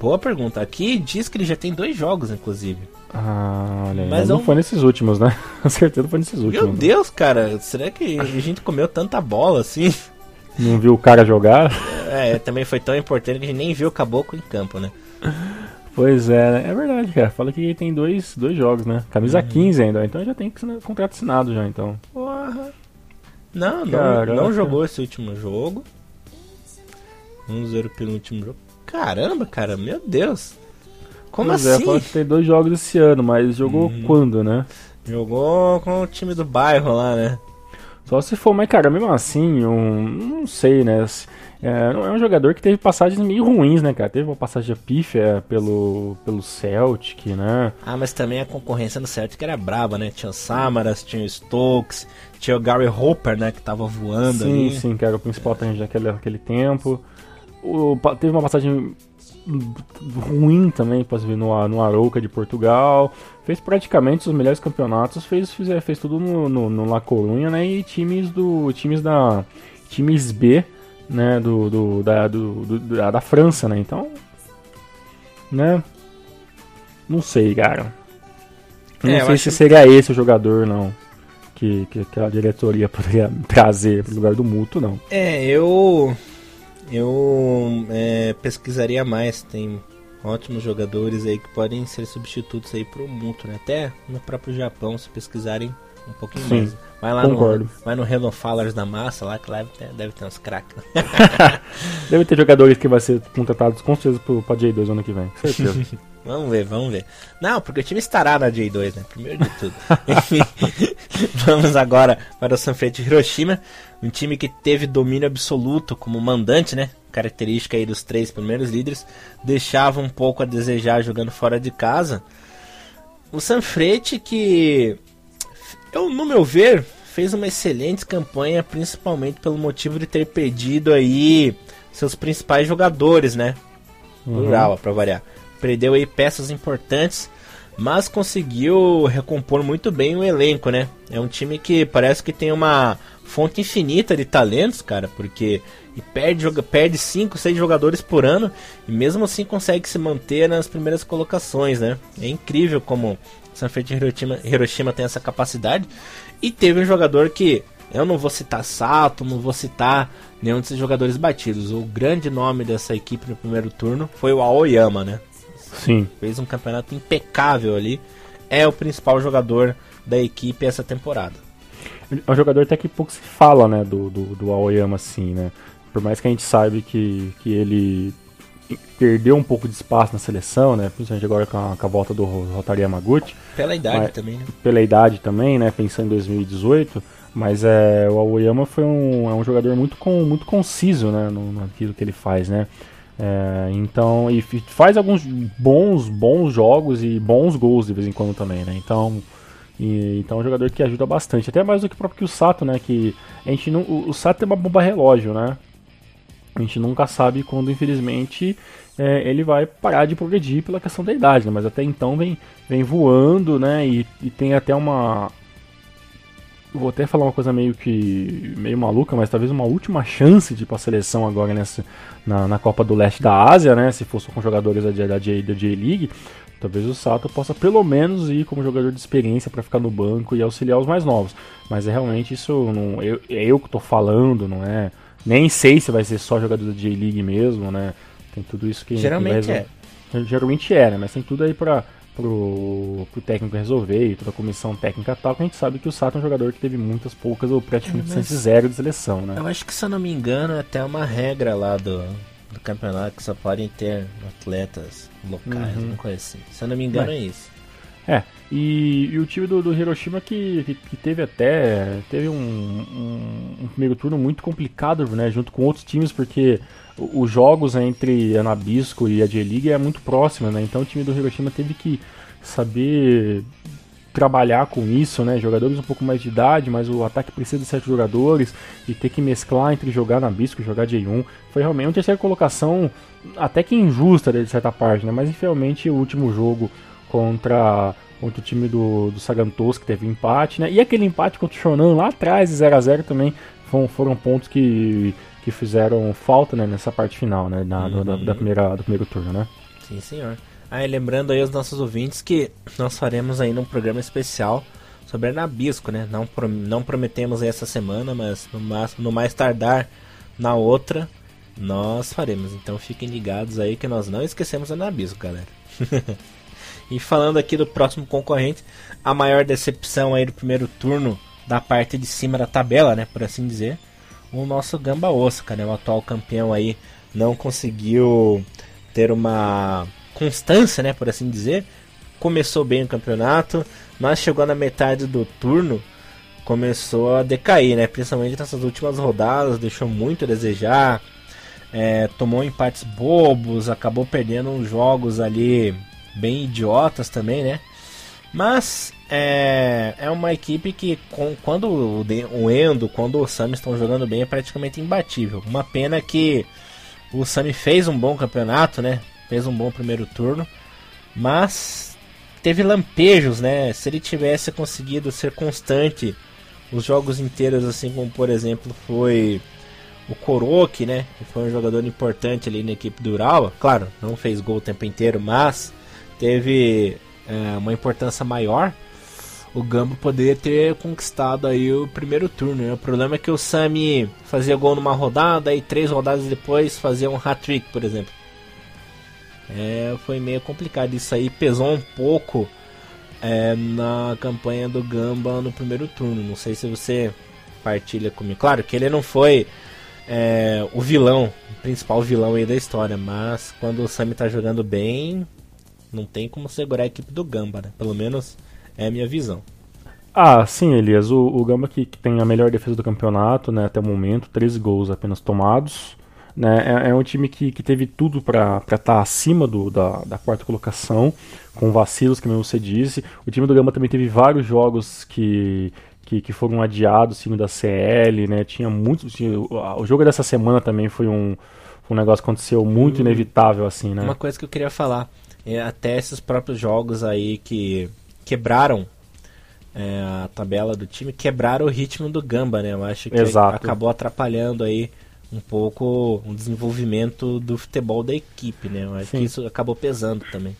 Boa pergunta. Aqui diz que ele já tem dois jogos, inclusive. Ah, olha aí. Mas não, foi nesses últimos, né? Com certeza foi nesses últimos. Meu né? Deus, cara. Será que a gente comeu tanta bola assim? Não viu o cara jogar? É, também foi tão importante que a gente nem viu o caboclo em campo, né? Pois é, né? é verdade, cara. Fala que ele tem dois, dois jogos, né? Camisa uhum. 15 ainda, então já tem contrato assinado já, então. Porra. Não, não, não jogou esse último jogo. Vamos ver o penúltimo jogo. Caramba, cara, meu Deus. Como pois é, assim? É, que tem dois jogos esse ano, mas jogou hum. quando, né? Jogou com o time do bairro lá, né? Só se for, mas cara, mesmo assim, um, não sei, né? É, é um jogador que teve passagens meio ruins, né, cara? Teve uma passagem pífia pelo, pelo Celtic, né? Ah, mas também a concorrência no Celtic era braba, né? Tinha o Samaras, tinha o Stokes, tinha o Gary Hopper, né? Que tava voando sim, ali. Sim, sim, que era o principal atendente daquele, daquele tempo. O, teve uma passagem ruim também, posso ver, no, no Arouca de Portugal. Fez praticamente os melhores campeonatos, fez, fez, fez tudo no, no, no La Corunha, né? E times do. times da. times B, né? Do, do, da, do, do da, da França, né? Então. Né? Não sei, cara. Não é, sei se seria esse o jogador, não. Que, que, que a diretoria poderia trazer pro lugar do Muto, não. É, eu eu é, pesquisaria mais, tem ótimos jogadores aí que podem ser substitutos aí pro Muto, né? Até no próprio Japão, se pesquisarem um pouquinho Sim, mais. Vai lá concordo. no, vai no Fallers da massa lá, que lá deve ter, deve ter uns craques. deve ter jogadores que vai ser contratados com certeza pro, pra J2 ano que vem, certeza. vamos ver, vamos ver. Não, porque o time estará na J2, né? Primeiro de tudo. vamos agora para o Sanfrecce Hiroshima, um time que teve domínio absoluto como mandante, né? Característica aí dos três primeiros líderes, deixava um pouco a desejar jogando fora de casa. O Sanfrecce que eu, no meu ver, fez uma excelente campanha, principalmente pelo motivo de ter perdido aí seus principais jogadores, né? Plural, uhum. pra variar. Perdeu aí peças importantes, mas conseguiu recompor muito bem o elenco, né? É um time que parece que tem uma fonte infinita de talentos, cara, porque e perde, joga, perde 5, 6 jogadores por ano e mesmo assim consegue se manter nas primeiras colocações, né? É incrível como Sanfrecce Hiroshima, Hiroshima tem essa capacidade. E teve um jogador que eu não vou citar Sato, não vou citar nenhum desses jogadores batidos. O grande nome dessa equipe no primeiro turno foi o Aoyama, né? Sim. Fez um campeonato impecável ali. É o principal jogador da equipe essa temporada. É um jogador até que pouco se fala, né, do, do, do Aoyama, assim, né? Por mais que a gente saiba que, que ele perdeu um pouco de espaço na seleção, né? Principalmente agora com a, com a volta do Rotary Yamaguchi. Pela idade mas, também, né? Pela idade também, né? Pensando em 2018. Mas é, o Aoyama foi um, é um jogador muito, com, muito conciso, né? No, naquilo que ele faz, né? É, então, e faz alguns bons, bons jogos e bons gols de vez em quando também, né? Então, e, então é um jogador que ajuda bastante, até mais do que o próprio Sato, né? Que a gente não, o, o Sato é uma bomba relógio, né? A gente nunca sabe quando, infelizmente, é, ele vai parar de progredir pela questão da idade, né? Mas até então vem, vem voando, né? E, e tem até uma, vou até falar uma coisa meio que meio maluca, mas talvez uma última chance de ir para a seleção agora nessa na, na, Copa do Leste da Ásia, né? Se fosse com jogadores da, da, J, da J-League, talvez o Sato possa pelo menos ir como jogador de experiência para ficar no banco e auxiliar os mais novos. Mas é realmente isso, não, eu, é eu que estou falando, não é? Nem sei se vai ser só jogador da J-League mesmo, né? Tem tudo isso que geralmente que é. Geralmente é, né? Mas tem tudo aí para pro, pro técnico resolver e toda a comissão técnica tal, que a gente sabe que o Sato é um jogador que teve muitas poucas ou praticamente é, zero de seleção, né? Eu acho que se eu não me engano é até uma regra lá do, do campeonato que só podem ter atletas locais, uhum. uma coisa assim. Se eu não me engano é, é isso. É, e, e, o time do, do Hiroshima que, que, que, teve até teve um, um, um, primeiro turno muito complicado, né, junto com outros times, porque os jogos entre a Nabisco e a J-League é muito próxima, né? Então o time do Hiroshima teve que saber trabalhar com isso, né? Jogadores um pouco mais de idade, mas o ataque precisa de sete jogadores e ter que mesclar entre jogar Nabisco e jogar J1. Foi realmente uma terceira colocação até que injusta de certa parte, né? Mas infelizmente o último jogo contra contra o time do, do Sagantos que teve empate, né? E aquele empate contra o Shonan lá atrás, 0 a 0 também, foram, foram pontos que que fizeram falta né, nessa parte final, né? Na, uhum. da, da, primeira, do primeiro turno, né? Sim, senhor. Ah, e lembrando aí aos nossos ouvintes que nós faremos ainda um programa especial sobre a Nabisco, né? Não, não prometemos essa semana, mas no mais, no mais tardar na outra nós faremos. Então fiquem ligados aí que nós não esquecemos a Nabisco, galera. e falando aqui do próximo concorrente, a maior decepção aí do primeiro turno da parte de cima da tabela, né, por assim dizer, o nosso Gamba Osaka, né, o atual campeão aí, não conseguiu ter uma constância, né, por assim dizer. Começou bem o campeonato, mas chegou na metade do turno, começou a decair, né, principalmente nessas últimas rodadas, deixou muito a desejar. É, tomou empates bobos, acabou perdendo uns jogos ali bem idiotas também, né? Mas é, é uma equipe que com, quando o, Endo, quando o Sami estão jogando bem, é praticamente imbatível. Uma pena que o Sami fez um bom campeonato, né? Fez um bom primeiro turno, mas teve lampejos, né? Se ele tivesse conseguido ser constante os jogos inteiros, assim como por exemplo foi o Koroki, né? Que foi um jogador importante ali na equipe do Urawa. Claro, não fez gol o tempo inteiro, mas teve é, uma importância maior, o Gamba poderia ter conquistado aí o primeiro turno. Né? O problema é que o Sami fazia gol numa rodada e três rodadas depois fazia um hat-trick, por exemplo. É, foi meio complicado. Isso aí pesou um pouco é, na campanha do Gamba no primeiro turno. Não sei se você partilha comigo. Claro que ele não foi é, o vilão, o principal vilão aí da história, mas quando o Sami tá jogando bem, não tem como segurar a equipe do Gamba, né? Pelo menos é a minha visão. Ah, sim, Elias. O, o Gamba que, que, tem a melhor defesa do campeonato, né? Até o momento, 13 gols apenas tomados. Né? É, é um time que, que teve tudo para estar tá acima do, da, da quarta colocação, com vacilos, que você disse. O time do Gamba também teve vários jogos que, que, que, foram adiados, time da CL, né? Tinha muitos. Tinha, o jogo dessa semana também foi um, um negócio que aconteceu muito inevitável, assim, né? Uma coisa que eu queria falar até esses próprios jogos aí que quebraram é, a tabela do time, quebraram o ritmo do Gamba, né? Eu acho que Exato. acabou atrapalhando aí um pouco o desenvolvimento do futebol da equipe, né? Eu acho Sim. que isso acabou pesando também.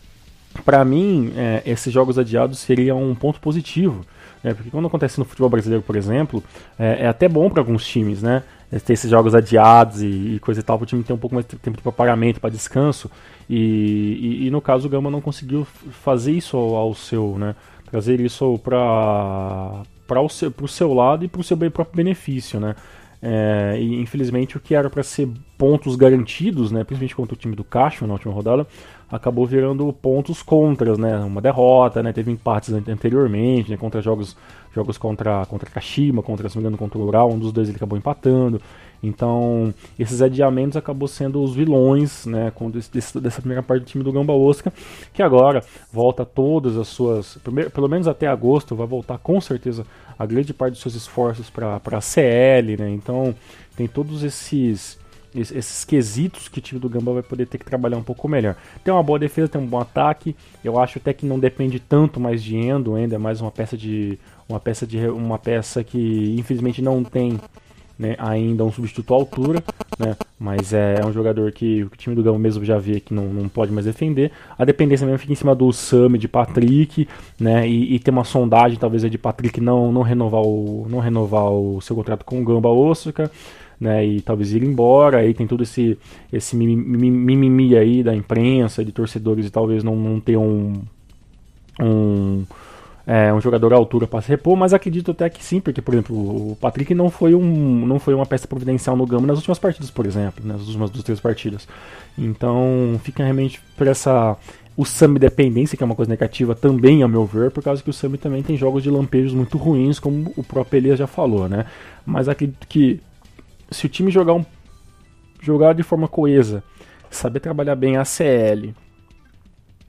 Para mim, é, esses jogos adiados seriam um ponto positivo. Né? Porque quando acontece no futebol brasileiro, por exemplo, é, é até bom para alguns times, né? Ter esses jogos adiados e, e coisa e tal, para o time ter um pouco mais de tempo de pagamento, para descanso. E, e, e, no caso o Gama não conseguiu fazer isso ao, ao seu, né? Trazer isso para para o seu, pro seu lado e para o seu próprio benefício, né? É, e infelizmente o que era para ser pontos garantidos, né, principalmente contra o time do Caixa na última rodada, acabou virando pontos contras, né? Uma derrota, né? Teve empates anteriormente, né? Contra jogos, jogos contra, contra Kashima, contra, se não me engano, contra o Ural, um dos dois ele acabou empatando. Então, esses adiamentos acabou sendo os vilões, né, desse, dessa primeira parte do time do Gamba Osaka, que agora volta todas as suas, primeiro, pelo menos até agosto, vai voltar com certeza a grande parte dos seus esforços para a CL, né? Então, tem todos esses esses quesitos que o time do Gamba vai poder ter que trabalhar um pouco melhor. Tem uma boa defesa, tem um bom ataque. Eu acho até que não depende tanto mais de Endo, Endo é mais uma peça de uma peça de uma peça que infelizmente não tem né, ainda um substituto à altura, né, mas é, um jogador que o time do Gama mesmo já vê que não, não pode mais defender. A dependência mesmo fica em cima do Sam de Patrick, né, e, e tem uma sondagem talvez de Patrick não, não, renovar o, não renovar o seu contrato com o Gamba Osaka. Né, e talvez ir embora, aí tem todo esse, esse mimimi aí da imprensa, de torcedores e talvez não, não ter um, um, é, um jogador à altura para se repor, mas acredito até que sim, porque, por exemplo, o Patrick não foi, um, não foi uma peça providencial no Gama nas últimas partidas, por exemplo, nas últimas duas, três partidas. Então, fica realmente por essa. O Sami dependência, que é uma coisa negativa também, ao meu ver, por causa que o Sami também tem jogos de lampejos muito ruins, como o próprio Elias já falou, né? Mas acredito que se o time jogar, um, jogar de forma coesa, saber trabalhar bem a CL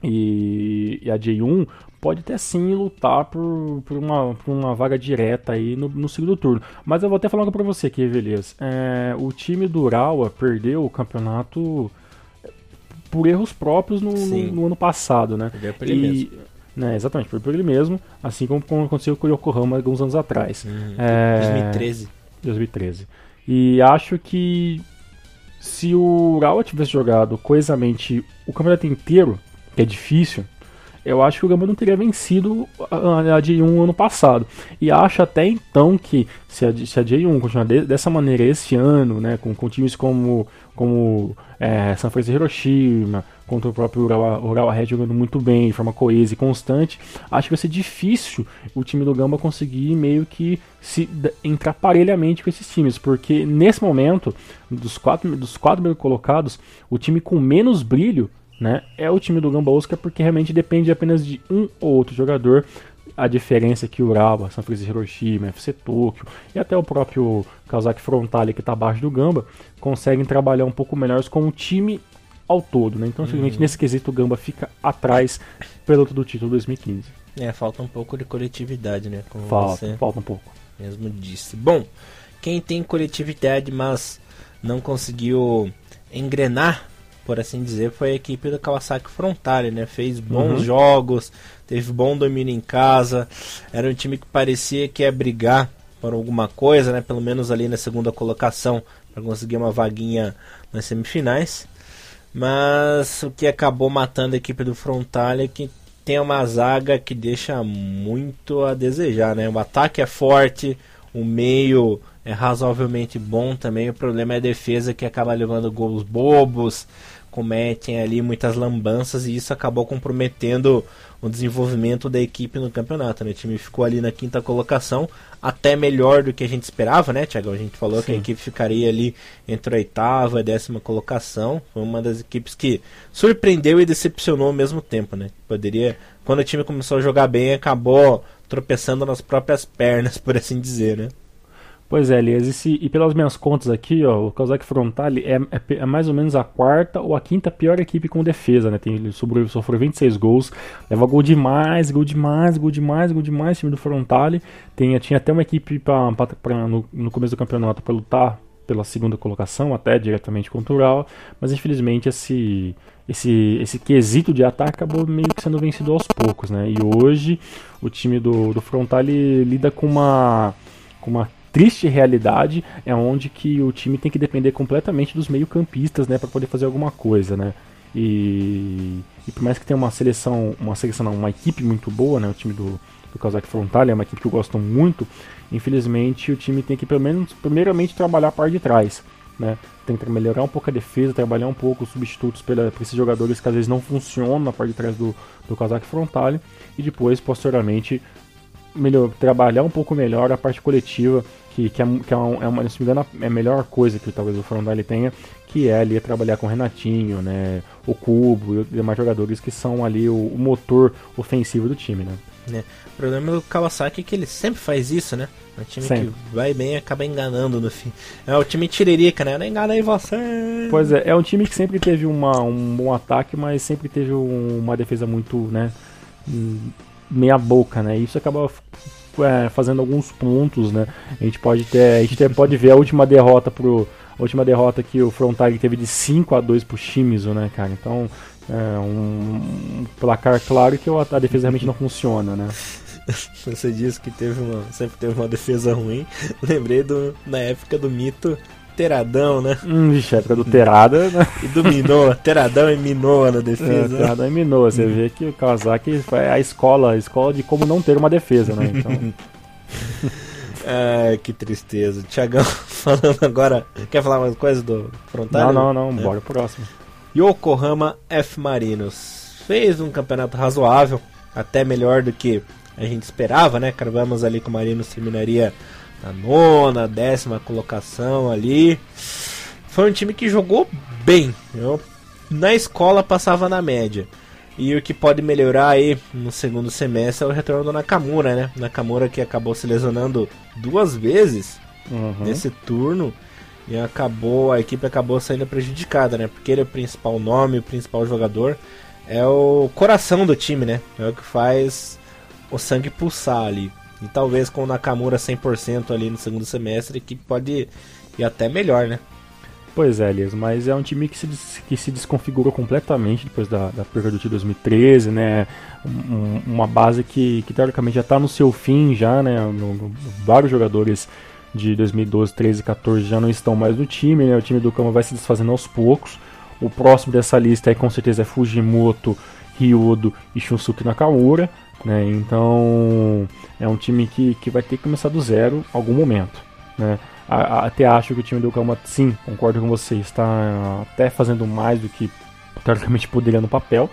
e, e a J1, pode até sim lutar por, por, uma, por uma vaga direta aí no, no segundo turno. Mas eu vou até falar para você aqui, beleza. É, o time do Urawa perdeu o campeonato por erros próprios no, no, no ano passado, né? Perdeu por ele e, mesmo. Né, exatamente, por ele mesmo, assim como, como aconteceu com o Yokohama alguns anos atrás. Hum, é, 2013. 2013. E acho que se o Urawa tivesse jogado coesamente o campeonato inteiro, que é difícil, eu acho que o Gamba não teria vencido a, a J1 ano passado. E acho até então que se a, se a J1 continuar de, dessa maneira esse ano, né, com, com times como, como é, San Francisco Hiroshima, contra o próprio Urawa, Urawa Red jogando muito bem, de forma coesa e constante, acho que vai ser difícil o time do Gamba conseguir meio que se entrar parelhamente com esses times, porque nesse momento, dos quatro, dos quatro colocados, o time com menos brilho né? É o time do Gamba Osaka porque realmente depende apenas de um ou outro jogador. A diferença é que o Urawa, San Francisco Hiroshima, FC Tokyo e até o próprio Kawasaki Frontale que está abaixo do Gamba conseguem trabalhar um pouco melhor com o time ao todo, né? Então, simplesmente uhum. nesse quesito o Gamba fica atrás pelo do título 2015. É, falta um pouco de coletividade, né? Como falta, falta um pouco. Mesmo disse. Bom, quem tem coletividade, mas não conseguiu engrenar por assim dizer, foi a equipe do Kawasaki Frontale, né? Fez bons uhum. jogos, teve bom domínio em casa, era um time que parecia que ia brigar por alguma coisa, né? Pelo menos ali na segunda colocação, para conseguir uma vaguinha nas semifinais. Mas o que acabou matando a equipe do Frontale é que tem uma zaga que deixa muito a desejar, né? O ataque é forte, o meio é razoavelmente bom também. O problema é a defesa que acaba levando gols bobos, cometem ali muitas lambanças e isso acabou comprometendo o desenvolvimento da equipe no campeonato. Né? O time ficou ali na quinta colocação, até melhor do que a gente esperava, né, Tiago? A gente falou Sim. que a equipe ficaria ali entre a oitava e a décima colocação. Foi uma das equipes que surpreendeu e decepcionou ao mesmo tempo, né? Poderia, quando o time começou a jogar bem, acabou tropeçando nas próprias pernas, por assim dizer, né? Pois é, Elias, e, se, e, pelas minhas contas aqui, ó, o Kawasaki Frontale é, é, é, mais ou menos a quarta ou a quinta pior equipe com defesa, né? Tem, ele sofreu, sofreu 26 gols, leva gol demais, gol demais, gol demais, gol demais, time do Frontale. Tem, tinha até uma equipe pra, pra, pra no, no, começo do campeonato para lutar pela segunda colocação, até diretamente contra o Ural, mas infelizmente esse, esse, esse quesito de ataque acabou meio que sendo vencido aos poucos, né? E hoje o time do, do Frontale lida com uma, com uma triste realidade é onde que o time tem que depender completamente dos meio-campistas, né, para poder fazer alguma coisa, né? E, e, por mais que tenha uma seleção, uma seleção, não, uma equipe muito boa, né, o time do do Kazakh Frontal, é uma equipe que eu gosto muito. Infelizmente, o time tem que pelo menos primeiramente trabalhar a parte de trás, né? Tem que melhorar um pouco a defesa, trabalhar um pouco os substitutos para esses jogadores que às vezes não funcionam na parte de trás do, do Kazakh Frontale e depois, posteriormente, melhor, trabalhar um pouco melhor a parte coletiva, que, que, é, que é, uma, é, uma, se me engano, é a melhor coisa que talvez o Frontale tenha, que é ali trabalhar com o Renatinho, né, o Cubo e demais jogadores que são ali o, o motor ofensivo do time, né. É. O problema do Kawasaki é que ele sempre faz isso, né? É um time sempre. que vai bem e acaba enganando no fim. É o time tiririca, né? Não engana aí você. Pois é, é um time que sempre teve uma, um bom ataque, mas sempre teve um, uma defesa muito, né? Meia boca, né? Isso acaba é, fazendo alguns pontos, né? A gente pode ter, a gente pode ver a última derrota pro a última derrota que o Frontag teve de 5 a 2 pro Shimizu, né, cara? Então, é um placar claro que a defesa realmente não funciona, né? Você disse que teve uma, sempre teve uma defesa ruim. Lembrei do, na época do mito Teradão, né? Hum, vixe, época do Terada, né? E do Minoa, Teradão e Minoa na defesa. É, Teradão e Minoa, você vê que o Kawasaki é a escola, a escola de como não ter uma defesa, né? Então... Ai, que tristeza. Tiagão, falando agora. Quer falar mais coisa do Frontal? Não, não, não. É. Bora pro próximo. Yokohama F Marinos. Fez um campeonato razoável, até melhor do que a gente esperava, né? Carvamos ali que o Marinos terminaria na nona, décima colocação ali. Foi um time que jogou bem. Eu, na escola passava na média. E o que pode melhorar aí no segundo semestre é o retorno do Nakamura, né? Nakamura que acabou se lesionando duas vezes uhum. nesse turno. E acabou, a equipe acabou saindo prejudicada, né? Porque ele é o principal nome, o principal jogador. É o coração do time, né? É o que faz o sangue pulsar ali. E talvez com o Nakamura 100% ali no segundo semestre, que pode ir até melhor, né? Pois é, Elias, mas é um time que se, que se desconfigurou completamente depois da, da perda time 2013, né? Um, uma base que, que teoricamente já está no seu fim, já, né? No, no, vários jogadores de 2012, 13 e 14 já não estão mais no time, né? O time do Kama vai se desfazendo aos poucos. O próximo dessa lista aí, com certeza é Fujimoto, Ryodo e Shunsuke Nakamura. Né? Então é um time que, que vai ter que começar do zero em algum momento. Né? A, a, até acho que o time do Calma, sim, concordo com você, está até fazendo mais do que teoricamente poderia no papel,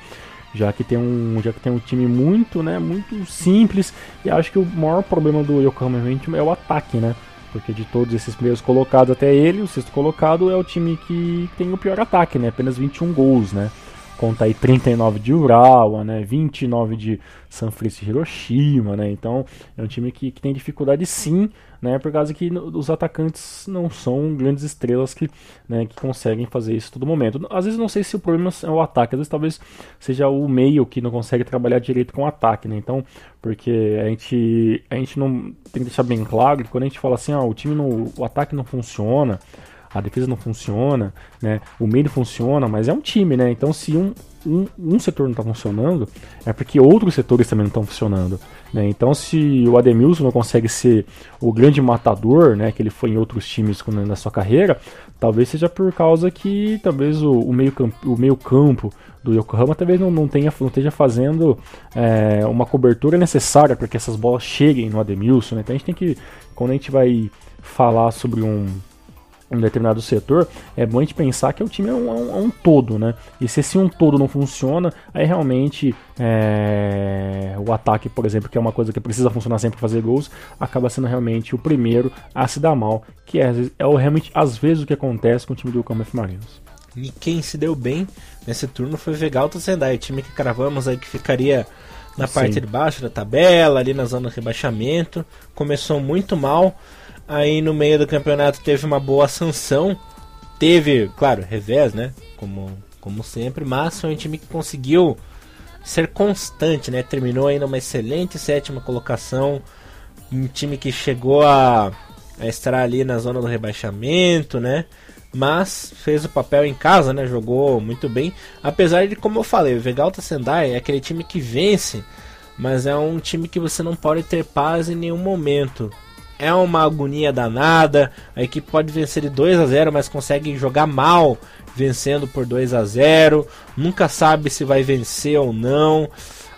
já que tem um, já que tem um time muito, né, muito simples e acho que o maior problema do Yokohama é o ataque, né? Porque de todos esses primeiros colocados até ele, o sexto colocado é o time que tem o pior ataque, né? Apenas 21 gols, né? Conta aí 39 de Urawa, né, 29 de San Francisco Hiroshima, né, então é um time que, que tem dificuldade sim, né, por causa que os atacantes não são grandes estrelas que, né, que conseguem fazer isso todo momento. Às vezes não sei se o problema é o ataque, às vezes talvez seja o meio que não consegue trabalhar direito com o ataque, né, então, porque a gente, a gente não tem que deixar bem claro que quando a gente fala assim, ah, o time no, o ataque não funciona, a defesa não funciona, né? O meio funciona, mas é um time, né? Então se um, um, um setor não está funcionando, é porque outros setores também não estão funcionando. Né? Então se o Ademilson não consegue ser o grande matador, né? Que ele foi em outros times na sua carreira, talvez seja por causa que talvez o, o meio campo, o meio campo do Yokohama talvez não, não, tenha, não esteja fazendo é, uma cobertura necessária para que essas bolas cheguem no Ademilson. Né? Então a gente tem que, quando a gente vai falar sobre um um determinado setor, é bom a gente pensar que o time é um, é um, é um todo, né? E se esse um todo não funciona, aí realmente é, o ataque, por exemplo, que é uma coisa que precisa funcionar sempre para fazer gols, acaba sendo realmente o primeiro a se dar mal, que é, é realmente às vezes o que acontece com o time do Campo Marinos. E quem se deu bem nesse turno foi o Vegalto Sendai, time que cravamos aí que ficaria na parte Sim. de baixo da tabela, ali na zona de rebaixamento. Começou muito mal, Aí no meio do campeonato teve uma boa sanção. Teve, claro, revés, né? Como, como sempre, mas foi um time que conseguiu ser constante, né? Terminou aí numa excelente sétima colocação. Um time que chegou a, a estar ali na zona do rebaixamento, né? Mas fez o papel em casa, né? Jogou muito bem. Apesar de, como eu falei, o Vegalta Sendai é aquele time que vence, mas é um time que você não pode ter paz em nenhum momento é uma agonia danada. A equipe pode vencer de 2 a 0, mas consegue jogar mal vencendo por 2 a 0. Nunca sabe se vai vencer ou não.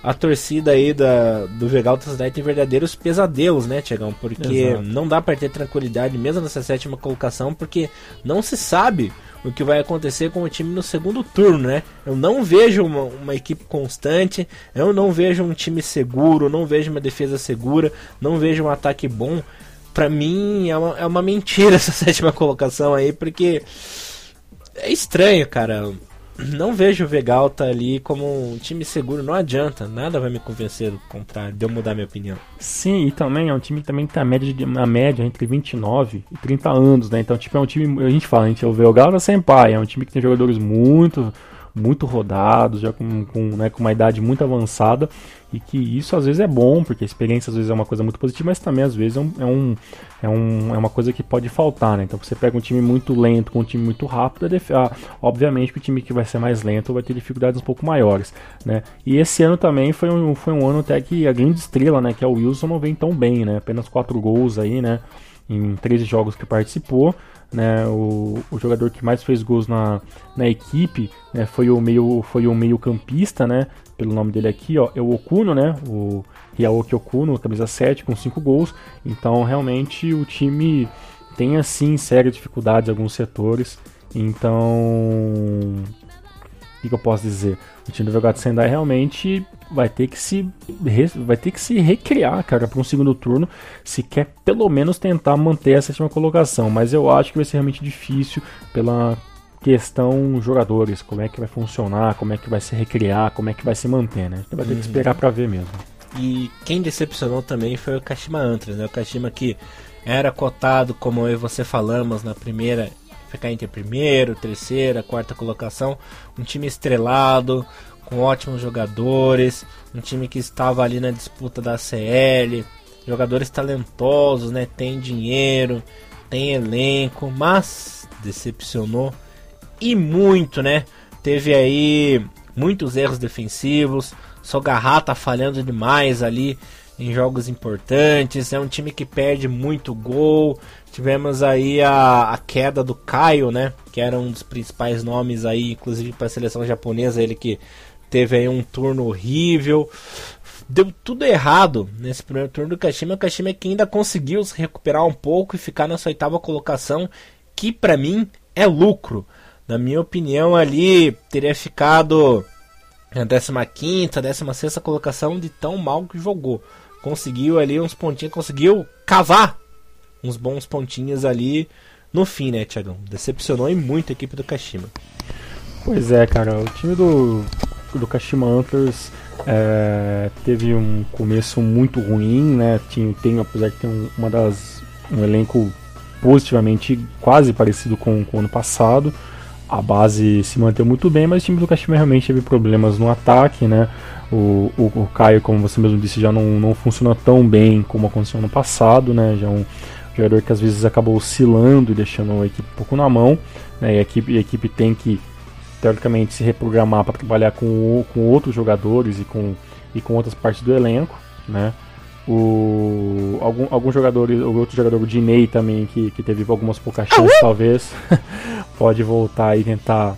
A torcida aí da, do Vegal Cidade tem verdadeiros pesadelos, né, Tiagão? Porque Exato. não dá para ter tranquilidade mesmo nessa sétima colocação, porque não se sabe o que vai acontecer com o time no segundo turno, né? Eu não vejo uma, uma equipe constante, eu não vejo um time seguro, não vejo uma defesa segura, não vejo um ataque bom. Pra mim é uma, é uma mentira essa sétima colocação aí, porque é estranho, cara não vejo o Vegalta ali como um time seguro, não adianta, nada vai me convencer do contrário, de eu mudar minha opinião. Sim, e também é um time que também tá média, de, média entre 29 e 30 anos, né? Então, tipo, é um time, a gente fala, a gente, o Vegalta Senpai, é um time que tem jogadores muito muito rodados, já com, com, né, com uma idade muito avançada, e que isso às vezes é bom, porque a experiência às vezes é uma coisa muito positiva, mas também às vezes é, um, é, um, é, um, é uma coisa que pode faltar, né? Então você pega um time muito lento com um time muito rápido, ah, obviamente que o time que vai ser mais lento vai ter dificuldades um pouco maiores, né? E esse ano também foi um, foi um ano até que a grande estrela, né, que é o Wilson, não vem tão bem, né? Apenas quatro gols aí, né? Em 13 jogos que participou, né, o, o jogador que mais fez gols na, na equipe né, foi o meio foi o meio campista, né, pelo nome dele aqui, ó, é o Okuno, né, o Ryaoki Okuno, camisa 7 com 5 gols. Então, realmente o time tem assim sérias dificuldades em alguns setores. Então, o que, que eu posso dizer? O time do Velgat Sendai realmente vai ter que se vai ter que se recriar, cara, para um segundo turno, se quer pelo menos tentar manter a sétima colocação, mas eu acho que vai ser realmente difícil pela questão jogadores, como é que vai funcionar, como é que vai se recriar, como é que vai se manter, né? Então vai ter que uhum. esperar para ver mesmo. E quem decepcionou também foi o Kashima Antlers, né? O Kashima que era cotado, como eu e você falamos na primeira, ficar entre primeiro, terceira, quarta colocação, um time estrelado, com ótimos jogadores, um time que estava ali na disputa da CL, jogadores talentosos, né? Tem dinheiro, tem elenco, mas decepcionou e muito, né? Teve aí muitos erros defensivos, Sogarrata falhando demais ali em jogos importantes. É um time que perde muito gol. Tivemos aí a, a queda do Caio, né? Que era um dos principais nomes aí, inclusive para a seleção japonesa, ele que teve aí um turno horrível. Deu tudo errado nesse primeiro turno do Kashima. O Kashima que ainda conseguiu se recuperar um pouco e ficar na sua oitava colocação, que para mim é lucro. Na minha opinião, ali teria ficado na 15, 16 colocação de tão mal que jogou. Conseguiu ali uns pontinhos, conseguiu cavar uns bons pontinhos ali no fim, né, Thiagão? Decepcionou e muito a equipe do Kashima. Pois é, cara, o time do do Kashima Antlers é, teve um começo muito ruim, né? Tinha, tem, apesar de ter um, uma das, um elenco positivamente quase parecido com, com o ano passado. A base se manteve muito bem, mas o time do Kashima realmente teve problemas no ataque, né? O, o, o Caio, como você mesmo disse, já não, não funciona tão bem como aconteceu no passado, né? Já é um jogador que às vezes acabou oscilando e deixando a equipe um pouco na mão, né? E a equipe, a equipe tem que teoricamente se reprogramar para trabalhar com, com outros jogadores e com, e com outras partes do elenco, né? O, algum, alguns jogadores, o outro jogador, o Dinei também, que, que teve algumas poucas chances, talvez, pode voltar e tentar,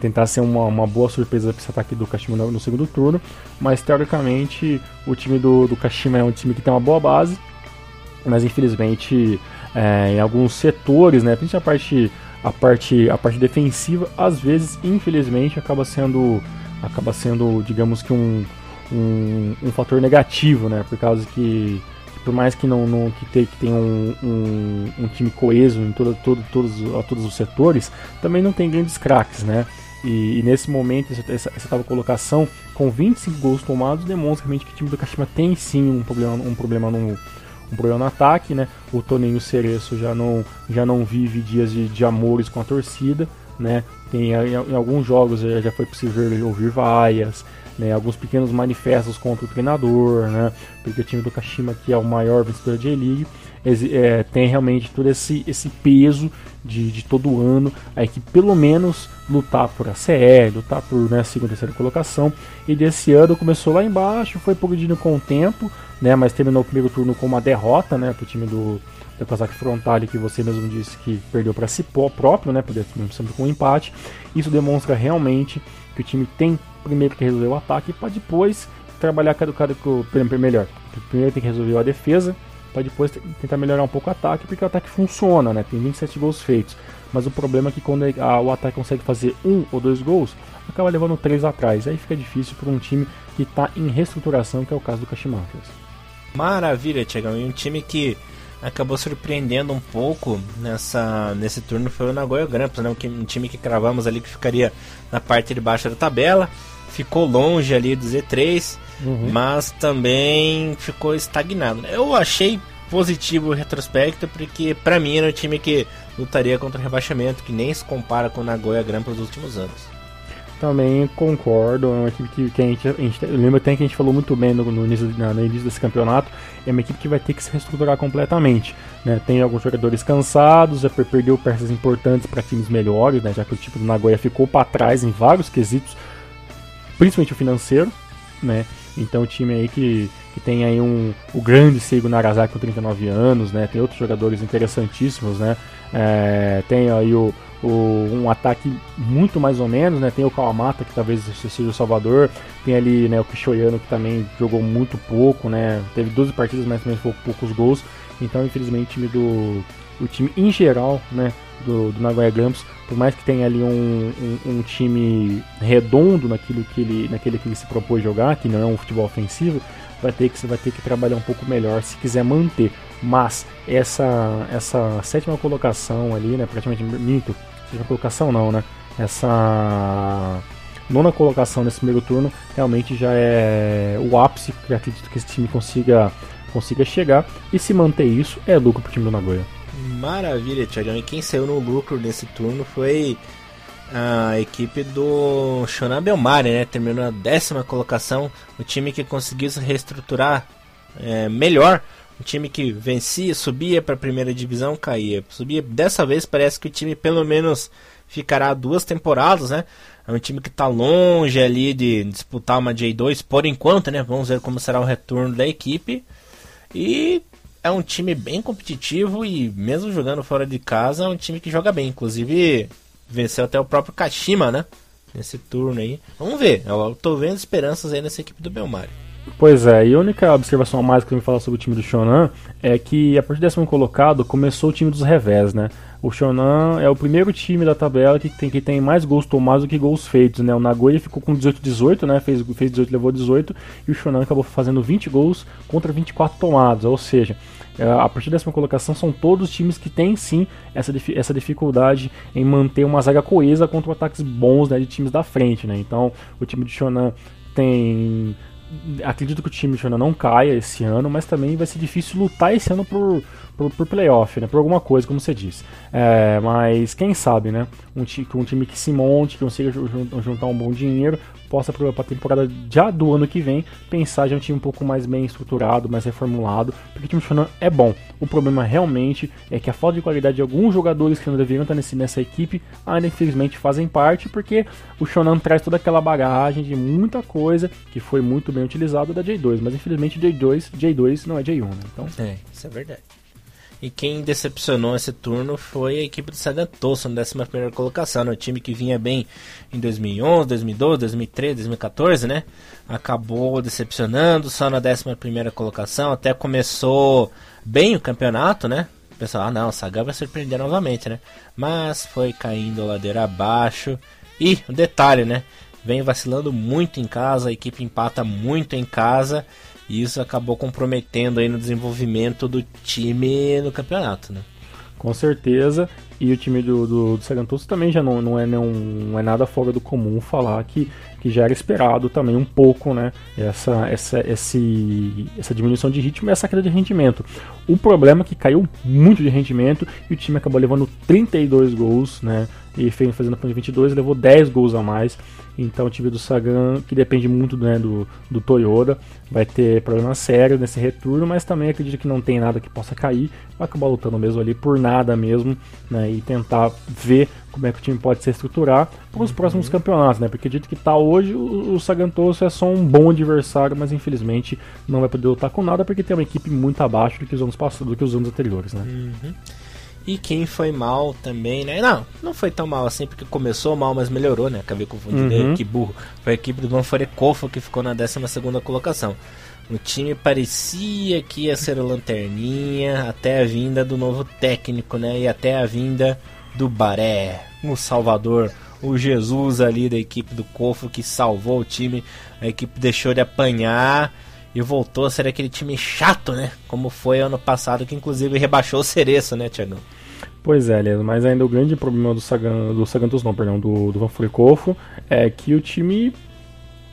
tentar ser uma, uma boa surpresa para esse ataque do Kashima no, no, segundo turno. Mas teoricamente, o time do, do Kashima é um time que tem uma boa base, mas infelizmente, é, em alguns setores, né, principalmente a parte a parte, a parte defensiva, às vezes, infelizmente, acaba sendo, acaba sendo digamos que um, um, um fator negativo, né? Por causa que, por mais que não, não que, tenha que tem um, um, um, time coeso em todo, todo, todos, a todos os setores, também não tem grandes craques, né? E, e, nesse momento, essa, essa colocação, com 25 gols tomados, demonstra realmente que o time do Kashima tem sim um problema, um problema no, um problema no ataque, né? O Toninho Cereço já não, já não vive dias de, de amores com a torcida, né? Tem, em, em alguns jogos já, já foi possível ouvir vaias, né? Alguns pequenos manifestos contra o treinador, né? Porque o time do Kashima, que é o maior vencedor de J-League, é, tem realmente todo esse, esse peso de, de todo ano a equipe pelo menos lutar por a CE, lutar por né, segunda e terceira colocação. E desse ano começou lá embaixo, foi progredindo com o tempo, né, mas terminou o primeiro turno com uma derrota né, para o time do, do Kawasaki Frontale, que você mesmo disse que perdeu para si próprio, né, poder sempre com um empate. Isso demonstra realmente que o time tem primeiro que resolver o ataque para depois trabalhar cada, cada melhor. Primeiro tem que resolver a defesa, para depois tentar melhorar um pouco o ataque, porque o ataque funciona, né? Tem 27 gols feitos. Mas o problema é que quando a, o ataque consegue fazer um ou dois gols, acaba levando três atrás. Aí fica difícil para um time que está em reestruturação, que é o caso do Kashimakas. Maravilha, Tiagão. E um time que acabou surpreendendo um pouco nessa, nesse turno foi o Nagoya Grampus, né? um, time que cravamos ali que ficaria na parte de baixo da tabela, ficou longe ali do Z3, uhum. mas também ficou estagnado. Eu achei positivo o retrospecto, porque para mim era um time que lutaria contra o rebaixamento, que nem se compara com o Nagoya Grampus dos últimos anos. Também concordo, é uma equipe que, que a, gente, a gente. Eu lembro até que a gente falou muito bem no, no, início, no início desse campeonato. É uma equipe que vai ter que se reestruturar completamente. Né? Tem alguns jogadores cansados, já perdeu peças importantes para times melhores, né? já que o tipo do Nagoya ficou para trás em vários quesitos, principalmente o financeiro. Né? Então o time aí que, que tem aí um, o grande Seigo Nagasaki com 39 anos, né? tem outros jogadores interessantíssimos. Né? É, tem aí o, um ataque muito mais ou menos, né? Tem o Kawamata, que talvez seja o Salvador, tem ali né, o Kishoyano, que também jogou muito pouco, né? Teve 12 partidas, mas também foi poucos gols. Então, infelizmente, o time do. O time em geral, né? Do, do Nagoya Grampus, por mais que tenha ali um, um, um, time redondo naquilo que ele, naquele que ele se propôs jogar, que não é um futebol ofensivo, vai ter que, vai ter que trabalhar um pouco melhor se quiser manter. Mas essa, essa sétima colocação ali, né? Praticamente minto, sétima colocação não, né? Essa nona colocação nesse primeiro turno realmente já é o ápice que acredito que esse time consiga, consiga chegar. E se manter isso, é lucro pro time do Nagoya. Maravilha, Thiagão. E quem saiu no lucro nesse turno foi a equipe do Shonan Belmari, né? Terminou na décima colocação. O time que conseguiu se reestruturar é, melhor um time que vencia, subia para a primeira divisão, caía. Subia. Dessa vez parece que o time pelo menos ficará duas temporadas, né? É um time que está longe ali de disputar uma J2 por enquanto, né? Vamos ver como será o retorno da equipe. E é um time bem competitivo e mesmo jogando fora de casa, é um time que joga bem. Inclusive venceu até o próprio Kashima, né? Nesse turno aí. Vamos ver. Eu tô vendo esperanças aí nessa equipe do Belmari. Pois é, e a única observação a mais que eu me falar sobre o time do Shonan é que a partir do décimo colocado começou o time dos revés, né? O Shonan é o primeiro time da tabela que tem, que tem mais gols tomados do que gols feitos, né? O Nagoya ficou com 18-18, né? Fez, fez 18, levou 18, e o Shonan acabou fazendo 20 gols contra 24 tomados, ou seja, é, a partir dessa colocação são todos times que têm sim essa, essa dificuldade em manter uma zaga coesa contra ataques bons né, de times da frente, né? Então o time de Shonan tem acredito que o time Shonan não caia esse ano, mas também vai ser difícil lutar esse ano por, por, por playoff, né? Por alguma coisa, como você disse. É, mas quem sabe, né? Um, um time que se monte, que consiga juntar um bom dinheiro, possa para a temporada já do ano que vem pensar já um time um pouco mais bem estruturado, mais reformulado, porque o time Shonan é bom. O problema realmente é que a falta de qualidade de alguns jogadores que não deveriam estar nesse, nessa equipe ainda infelizmente fazem parte, porque o Shonan traz toda aquela bagagem de muita coisa que foi muito bem utilizado da J2, mas infelizmente J2, J2 não é J1, né? Então, é, isso é verdade. E quem decepcionou esse turno foi a equipe do Sagantoso na 11 colocação. Né? O time que vinha bem em 2011, 2012, 2013, 2014, né? Acabou decepcionando só na 11 colocação. Até começou bem o campeonato, né? O pessoal, ah não, o Sagan vai surpreender novamente, né? Mas foi caindo ladeira abaixo. E um detalhe, né? Vem vacilando muito em casa, a equipe empata muito em casa e isso acabou comprometendo aí no desenvolvimento do time no campeonato, né? Com certeza. E o time do, do, do Sagantoso também já não, não, é, não, não é nada fora do comum falar que, que já era esperado também um pouco, né? Essa, essa, esse, essa diminuição de ritmo e essa queda de rendimento. O problema é que caiu muito de rendimento e o time acabou levando 32 gols, né? E fazendo a de 22, levou 10 gols a mais. Então o time do Sagan, que depende muito né, do, do Toyota, vai ter problemas sérios nesse retorno, mas também acredito que não tem nada que possa cair. Vai acabar lutando mesmo ali por nada mesmo, né? E tentar ver como é que o time pode se estruturar para os uhum. próximos campeonatos, né? Porque acredito que tá hoje o, o Sagantoso é só um bom adversário, mas infelizmente não vai poder lutar com nada porque tem uma equipe muito abaixo do que os anos passados, do que os anos anteriores, né? Uhum. E quem foi mal também, né? Não, não foi tão mal assim, porque começou mal, mas melhorou, né? Acabei confundindo, uhum. que burro. Foi a equipe do Manfore Kofa que ficou na 12 colocação. O time parecia que ia ser o lanterninha até a vinda do novo técnico, né? E até a vinda do Baré, o Salvador, o Jesus ali da equipe do Cofo que salvou o time. A equipe deixou de apanhar e voltou a ser aquele time chato, né? Como foi ano passado, que inclusive rebaixou o Cereço, né, Tiagão? Pois é, mas ainda o grande problema do, Sagan, do Sagantos, não, perdão, do, do Van Furicofo é que o time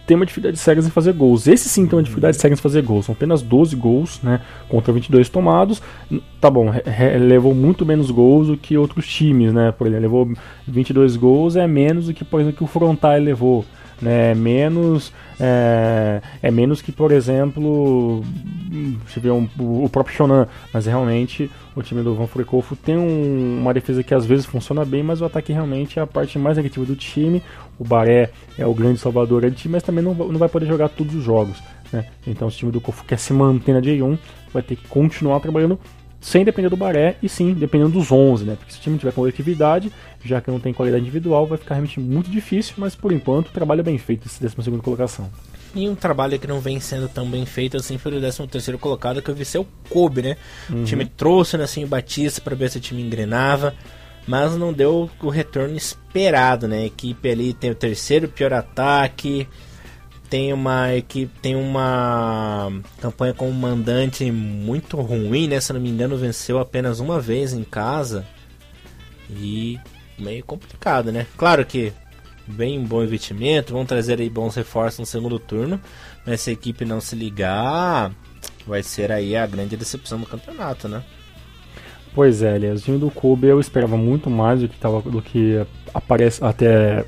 tem uma dificuldade séria em fazer gols. Esse sim tem uma dificuldade séria em fazer gols. São apenas 12 gols, né? Contra 22 tomados. Tá bom, levou muito menos gols do que outros times, né? Por exemplo, levou 22 gols, é menos do que, por exemplo, que o Frontal levou né? Menos é, é, menos que, por exemplo, eu ver um, o próprio Shonan, mas realmente o time do Van Furikofo tem um, uma defesa que às vezes funciona bem, mas o ataque realmente é a parte mais negativa do time. O Baré é o grande salvador do time, mas também não, não vai poder jogar todos os jogos. Né? Então, se o time do Kofu quer se manter na J1, vai ter que continuar trabalhando sem depender do Baré e sim dependendo dos 11, né? Porque se o time tiver coletividade, já que não tem qualidade individual, vai ficar realmente muito difícil, mas por enquanto o trabalho é bem feito esse 12 colocação. E um trabalho que não vem sendo tão bem feito assim foi o 13 colocado, que eu vi ser o Kobe, né? Uhum. O time trouxe assim, o Batista para ver se o time engrenava, mas não deu o retorno esperado, né? A equipe ali tem o terceiro pior ataque, tem uma equipe, tem uma campanha com um mandante muito ruim, né? Se não me engano, venceu apenas uma vez em casa. E meio complicado, né? Claro que bem bom investimento, vão trazer aí bons reforços no segundo turno, mas se a equipe não se ligar, vai ser aí a grande decepção do campeonato, né? Pois é, aliás, o time do Kobe eu esperava muito mais do que, tava, do que aparece até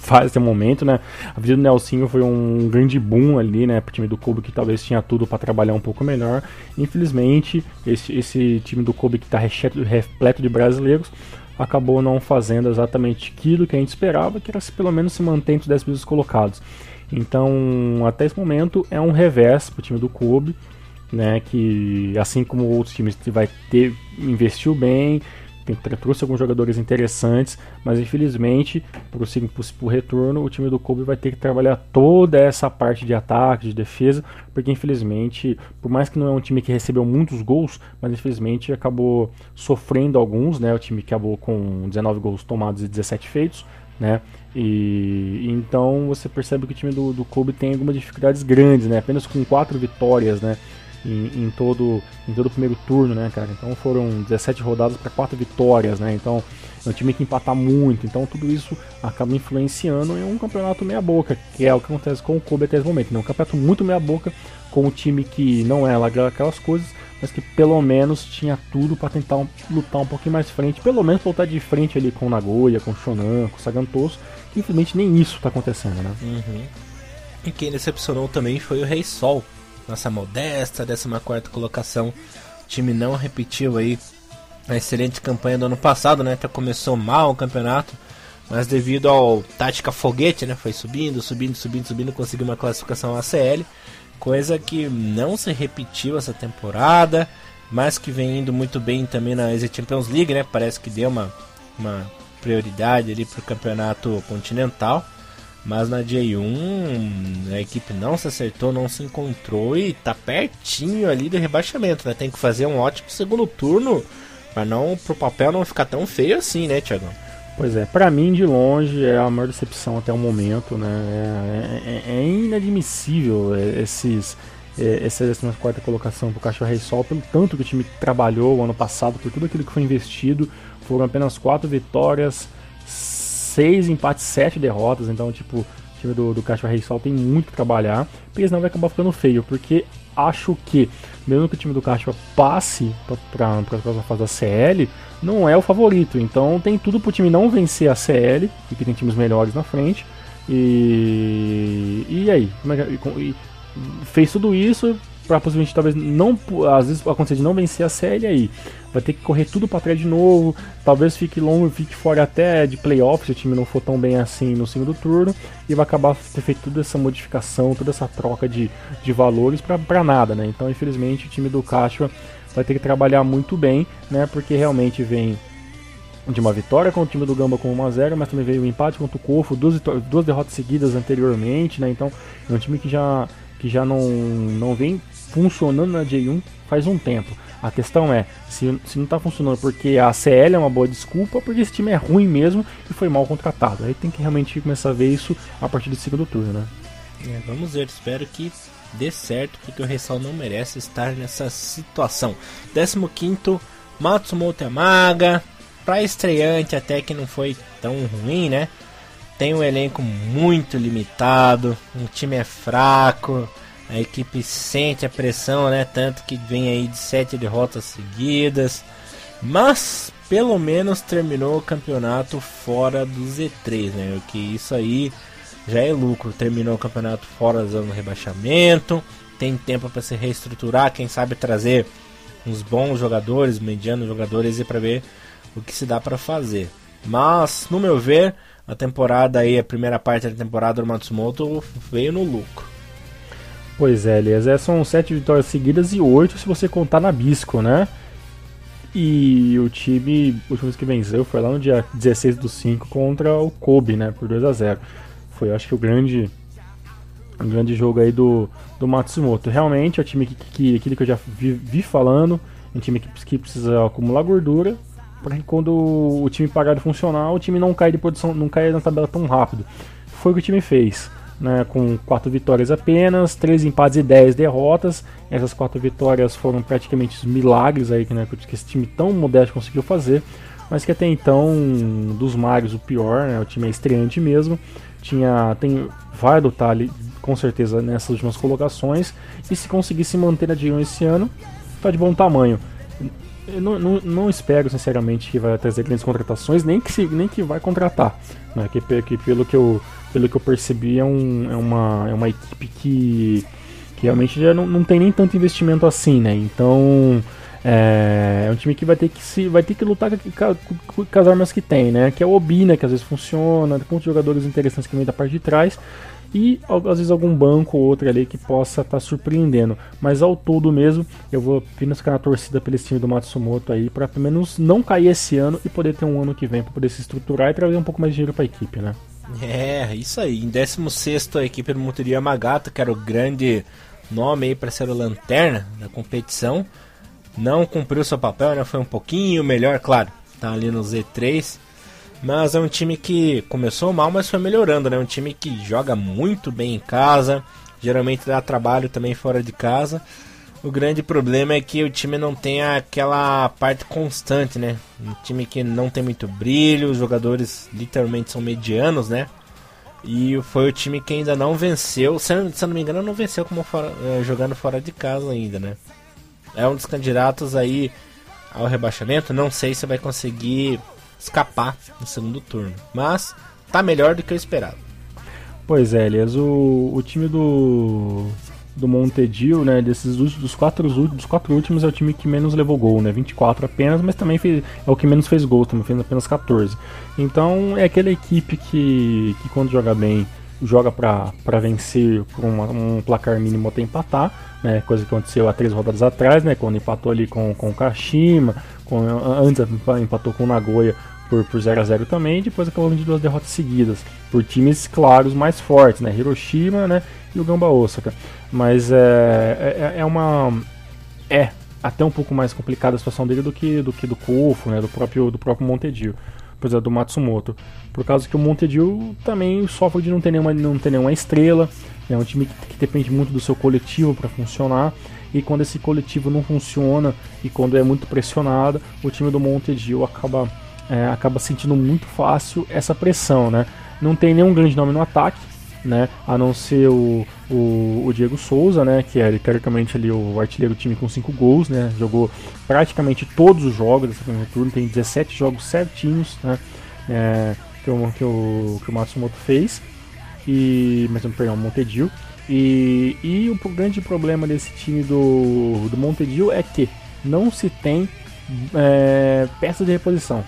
faz o momento, né? A vida do Nelsinho foi um grande boom ali, né, pro time do Kobe que talvez tinha tudo para trabalhar um pouco melhor. Infelizmente, esse, esse time do Kobe que tá repleto de brasileiros acabou não fazendo exatamente aquilo que a gente esperava, que era se pelo menos se manter entre os 10 primeiros colocados. Então, até esse momento é um revés para o time do Kobe, né, que assim como outros times vai ter investiu bem, trouxe alguns jogadores interessantes, mas infelizmente, para o retorno, o time do Kobe vai ter que trabalhar toda essa parte de ataque, de defesa, porque infelizmente, por mais que não é um time que recebeu muitos gols, mas infelizmente acabou sofrendo alguns, né? O time acabou com 19 gols tomados e 17 feitos, né? E então você percebe que o time do, do Kobe tem algumas dificuldades grandes, né? Apenas com quatro vitórias, né? Em, em, todo em todo o primeiro turno, né, cara? Então foram 17 rodadas para quatro vitórias, né? Então é um time que empatar muito, então tudo isso acaba influenciando em um campeonato meia boca, que é o que acontece com o Kobe até esse momento, né? Um campeonato muito meia boca com um time que não é lá aquelas coisas, mas que pelo menos tinha tudo para tentar um, lutar um pouquinho mais frente, pelo menos voltar de frente ali com Nagoya, com Shonan, com Sagantoso, que infelizmente nem isso está acontecendo, né? Uhum. E quem decepcionou também foi o Rei Sol, nossa modesta 14 colocação. O time não repetiu aí a excelente campanha do ano passado, né? Até começou mal o campeonato, mas devido ao tática foguete, né? Foi subindo, subindo, subindo, subindo, conseguiu uma classificação ACL, coisa que não se repetiu essa temporada, mas que vem indo muito bem também na Easy Champions League, né? Parece que deu uma, uma prioridade ali para o campeonato continental. Mas na J1 a equipe não se acertou, não se encontrou e tá pertinho ali do rebaixamento, né? Tem que fazer um ótimo segundo turno para não pro papel não ficar tão feio assim, né, Thiago? Pois é, para mim de longe é a maior decepção até o momento, né? É, é, é inadmissível esses é, essa 14 colocação pro Cachorro Rei Sol, pelo tanto que o time trabalhou o ano passado, por tudo aquilo que foi investido, foram apenas quatro vitórias, seis empates, sete derrotas. Então, tipo, o time do, do Caixa Rei Sol tem muito que trabalhar, porque senão vai acabar ficando feio. Porque acho que, mesmo que o time do Caixa passe para a próxima fase da CL, não é o favorito. Então tem tudo para o time não vencer a CL, porque tem times melhores na frente. E, e aí? Como é que, e, fez tudo isso, para possivelmente talvez não, às vezes acontecer de não vencer a série aí. Vai ter que correr tudo para trás de novo, talvez fique longo, fique fora até de playoffs se o time não for tão bem assim no segundo turno e vai acabar ter feito toda essa modificação, toda essa troca de, de valores para nada, né? Então, infelizmente, o time do Castro vai ter que trabalhar muito bem, né? Porque realmente vem de uma vitória com o time do Gamba com 1x0, mas também veio um empate contra o Cofo, duas, duas derrotas seguidas anteriormente, né? Então é um time que já que já não, não vem funcionando na J1 faz um tempo. A questão é, se, se não está funcionando porque a CL é uma boa desculpa, porque esse time é ruim mesmo e foi mal contratado. Aí tem que realmente começar a ver isso a partir do segundo turno, né? É, vamos ver, espero que dê certo, porque o Ressal não merece estar nessa situação. 15 Matsumoto Yamaga, para estreante até que não foi tão ruim, né? Tem um elenco muito limitado, o time é fraco, a equipe sente a pressão, né? Tanto que vem aí de sete derrotas seguidas. Mas pelo menos terminou o campeonato fora do Z3, né? O que isso aí já é lucro. Terminou o campeonato fora do rebaixamento. Tem tempo para se reestruturar, quem sabe trazer uns bons jogadores, medianos jogadores e para ver o que se dá para fazer. Mas, no meu ver, a temporada aí, a primeira parte da temporada do Matsumoto veio no lucro. Pois é, Elias, é, são sete vitórias seguidas e oito se você contar na Bisco, né? E o time, o último que venceu foi lá no dia 16 do 5 contra o Kobe, né? Por 2 a 0 Foi, acho que, o grande, o grande jogo aí do, do Matsumoto. Realmente é o time que, que, aquilo que eu já vi, vi falando, um time que, que precisa acumular gordura para que quando o time parar de funcionar, o time não cai de posição, não cai na tabela tão rápido. Foi o que o time fez né, com quatro vitórias apenas, três empates e dez derrotas. Essas quatro vitórias foram praticamente os milagres aí né, que esse time tão modesto conseguiu fazer, mas que até então dos magos o pior, né, o time é estreante mesmo. Tinha, tem, vai adotar com certeza nessas últimas colocações e se conseguir se manter na Dion esse ano, está de bom tamanho. Eu não, não, não, espero sinceramente que vai trazer grandes contratações, nem que, se, nem que vai contratar. Né, que, que pelo que eu pelo que eu percebi, é, um, é, uma, é uma equipe que, que realmente já não, não tem nem tanto investimento assim, né? Então é, é um time que vai ter que se vai ter que lutar com, as armas que tem, né? Que é o Obi, né? Que às vezes funciona, tem muitos jogadores interessantes que vem da parte de trás e às vezes algum banco ou outro ali que possa estar tá surpreendendo. Mas ao todo mesmo, eu vou apenas ficar na torcida pelo time do Matsumoto aí para pelo menos não cair esse ano e poder ter um ano que vem para poder se estruturar e trazer um pouco mais de dinheiro para a equipe, né? É, isso aí. Em 16 a equipe do Monteria Yamagata, que era o grande nome aí para ser o lanterna da competição, não cumpriu seu papel, né? Foi um pouquinho melhor, claro. Tá ali no Z3. Mas é um time que começou mal, mas foi melhorando, né? Um time que joga muito bem em casa, geralmente dá trabalho também fora de casa. O grande problema é que o time não tem aquela parte constante, né? Um time que não tem muito brilho, os jogadores literalmente são medianos, né? E foi o time que ainda não venceu, se eu, não me engano, não venceu como fora, é, jogando fora de casa ainda, né? É um dos candidatos aí ao rebaixamento. Não sei se vai conseguir escapar no segundo turno, mas tá melhor do que eu esperava. Pois é, Elias, o, o time do do Montedio, né, desses dos quatro, dos quatro últimos é o time que menos levou gol, né, 24 apenas, mas também fez, é o que menos fez gol, também fez apenas 14. Então é aquela equipe que, que quando joga bem, joga para vencer por uma, um placar mínimo até empatar, né, coisa que aconteceu há três rodadas atrás, né, quando empatou ali com, com o Kashima, com, antes empatou com o Nagoya por, por 0 a 0 também, e depois acabou de duas derrotas seguidas, por times claros mais fortes, né, Hiroshima, né, e o Gamba Osaka. Mas é, é, é uma. É até um pouco mais complicada a situação dele do que do que do Kofo, né, do próprio do próprio Montedio, por exemplo, do Matsumoto, por causa que o Montedio também sofre de não ter nenhuma não ter nenhuma estrela, é um time que, que depende muito do seu coletivo para funcionar. E quando esse coletivo não funciona e quando é muito pressionado, o time do Montedio acaba é, acaba sentindo muito fácil essa pressão, né? Não tem nenhum grande nome no ataque, né? A não ser o, o, o, Diego Souza, né? Que é teoricamente ali o artilheiro do time com 5 gols, né? Jogou praticamente todos os jogos dessa primeira turno, tem 17 jogos certinhos, né? É, que, o, que, o, que o Matsumoto fez. E, mas perdão, Montedio. E, e o grande problema desse time do, do Montedio é que não se tem é, peças de reposição.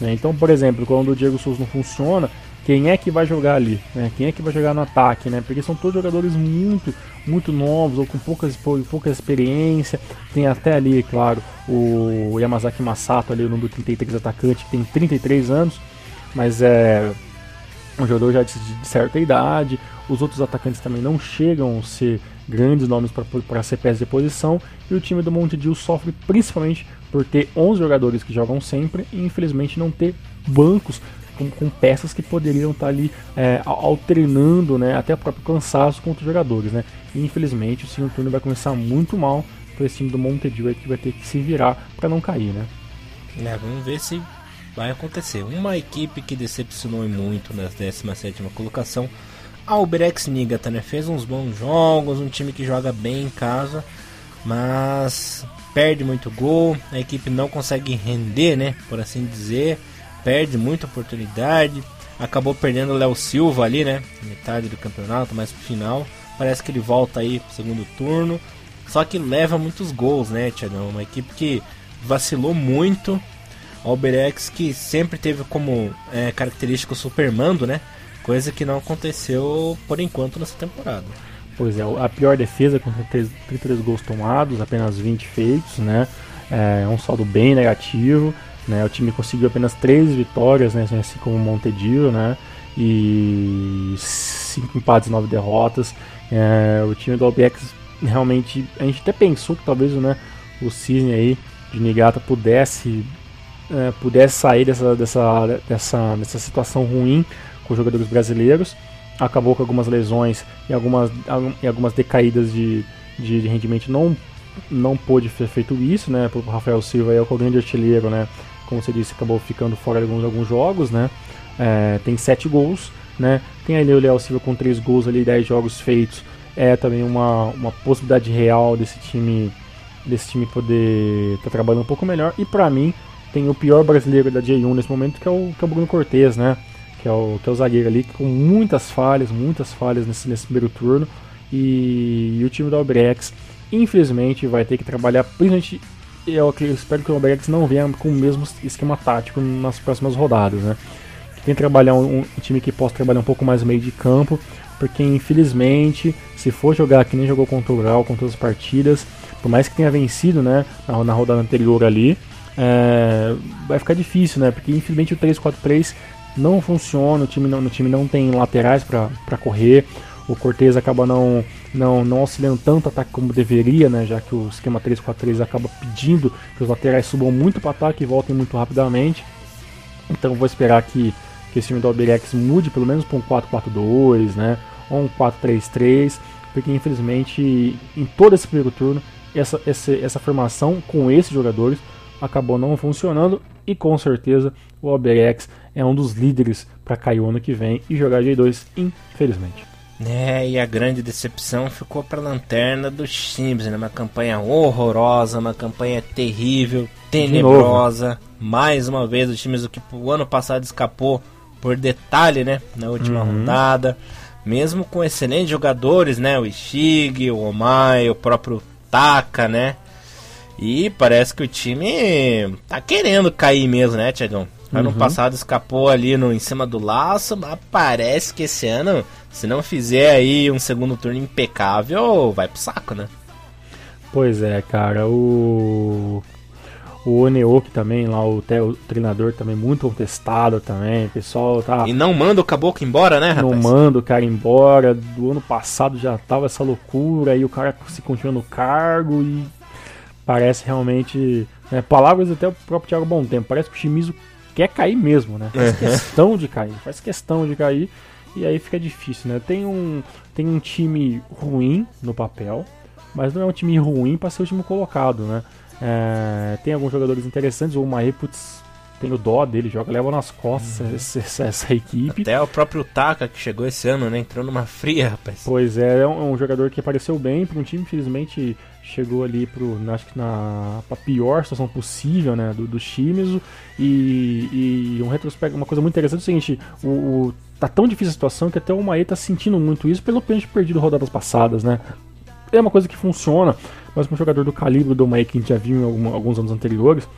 Né? Então, por exemplo, quando o Diego Souza não funciona, quem é que vai jogar ali, né? Quem é que vai jogar no ataque, né? Porque são todos jogadores muito, muito novos ou com poucas, pouca experiência. Tem até ali, claro, o Yamazaki Masato ali, o número 33 atacante, que tem 33 anos, mas é um jogador já de, de certa idade, os outros atacantes também não chegam a ser grandes nomes para ser peça de posição, e o time do Montedio sofre principalmente por ter 11 jogadores que jogam sempre e infelizmente não ter bancos com, com peças que poderiam estar tá ali é, alternando né, até o próprio cansaço com outros jogadores. Né? E infelizmente o segundo turno vai começar muito mal para esse time do Montedio que vai ter que se virar para não cair. Né? É, vamos ver se vai acontecer. Uma equipe que decepcionou muito na 17 colocação, Alberex Nigata, né? Fez uns bons jogos, um time que joga bem em casa, mas perde muito gol, a equipe não consegue render, né? Por assim dizer, perde muita oportunidade. Acabou perdendo o Léo Silva ali, né? Metade do campeonato, mais pro final. Parece que ele volta aí pro segundo turno. Só que leva muitos gols, né, Tiagão? Uma equipe que vacilou muito. O Alberex que sempre teve como é, característica o supermando, né? Coisa que não aconteceu por enquanto nessa temporada. Pois é, a pior defesa com 33, 33 gols tomados, apenas 20 feitos, né? É um saldo bem negativo. Né? O time conseguiu apenas 3 vitórias, né? assim como o Montedio, né? E 5 empates e 9 derrotas. É, o time do Albex realmente. A gente até pensou que talvez né, o Cisne aí de Nigata pudesse, é, pudesse sair dessa, dessa, dessa, dessa situação ruim com os jogadores brasileiros. Acabou com algumas lesões e algumas, e algumas decaídas de, de, de rendimento. Não, não pôde ter feito isso, né? O Rafael Silva é o grande artilheiro, né? Como você disse, acabou ficando fora de alguns, alguns jogos, né? É, tem 7 gols, né? Tem aí o Léo Silva com 3 gols ali, 10 jogos feitos é também uma, uma possibilidade real desse time desse time poder estar tá trabalhando um pouco melhor. E para mim, tem o pior brasileiro da J1 nesse momento, que é o, que é o Bruno Cortes, né? Que é, o, que é o zagueiro ali, com muitas falhas, muitas falhas nesse, nesse primeiro turno. E, e o time do Albrex, infelizmente, vai ter que trabalhar, principalmente. Eu, espero que o Albrex não venha com o mesmo esquema tático nas próximas rodadas, né? Tem que trabalhar um, um time que possa trabalhar um pouco mais meio de campo, porque infelizmente, se for jogar que nem jogou contra o Grau, com todas as partidas, por mais que tenha vencido né, na, na rodada anterior ali, é, vai ficar difícil, né? Porque infelizmente o 3-4-3 não funciona, o time não, o time não tem laterais para correr, o Cortez acaba não, não, não auxiliando tanto ataque como deveria, né? Já que o esquema 3-4-3 acaba pedindo que os laterais subam muito para ataque e voltem muito rapidamente. Então vou esperar que que esse time do Alberex mude pelo menos para um 4-4-2, né? Ou um 4-3-3, porque infelizmente em todo esse primeiro turno essa, essa, essa formação com esses jogadores acabou não funcionando e com certeza o Alberex é um dos líderes para cair o ano que vem e jogar J2, infelizmente. É, e a grande decepção ficou para a lanterna dos times, né? Uma campanha horrorosa, uma campanha terrível, tenebrosa. Mais uma vez, os times do que o ano passado escapou por detalhe, né? Na última uhum. rodada. Mesmo com excelentes jogadores, né? O Ishig, o Omai, o próprio Taka, né? E parece que o time tá querendo cair mesmo, né, Tiagão? Ano uhum. passado escapou ali no, em cima do laço, mas parece que esse ano, se não fizer aí um segundo turno impecável, vai pro saco, né? Pois é, cara, o o Oneoki também, lá o, o, treinador também muito contestado também. O pessoal tá. E não manda o caboclo embora, né, rapaz? Não manda o cara embora. Do ano passado já tava essa loucura e o cara se continua no cargo e parece realmente. Né, palavras até o próprio Thiago Bom Tempo. Parece que o Shimizu quer cair mesmo, né? Faz questão de cair, faz questão de cair. E aí fica difícil, né? Tem um, tem um time ruim no papel, mas não é um time ruim para ser o último colocado, né? É, tem alguns jogadores interessantes, o Maê, putz, tem o dó dele, joga, leva nas costas uhum. essa, essa, essa, equipe. Até o próprio Taka que chegou esse ano, né? Entrou numa fria, rapaz. Pois é, é um, um jogador que apareceu bem para um time, infelizmente chegou ali pro, acho que na pra pior situação possível, né, do, do Shimizu e, e um retrospecto, uma coisa muito interessante é o seguinte, o, o, tá tão difícil a situação que até o Maê tá sentindo muito isso pelo pênalti perdido rodadas passadas, né? É uma coisa que funciona, mas um jogador do calibre do Mike que a gente já viu em alguns anos anteriores,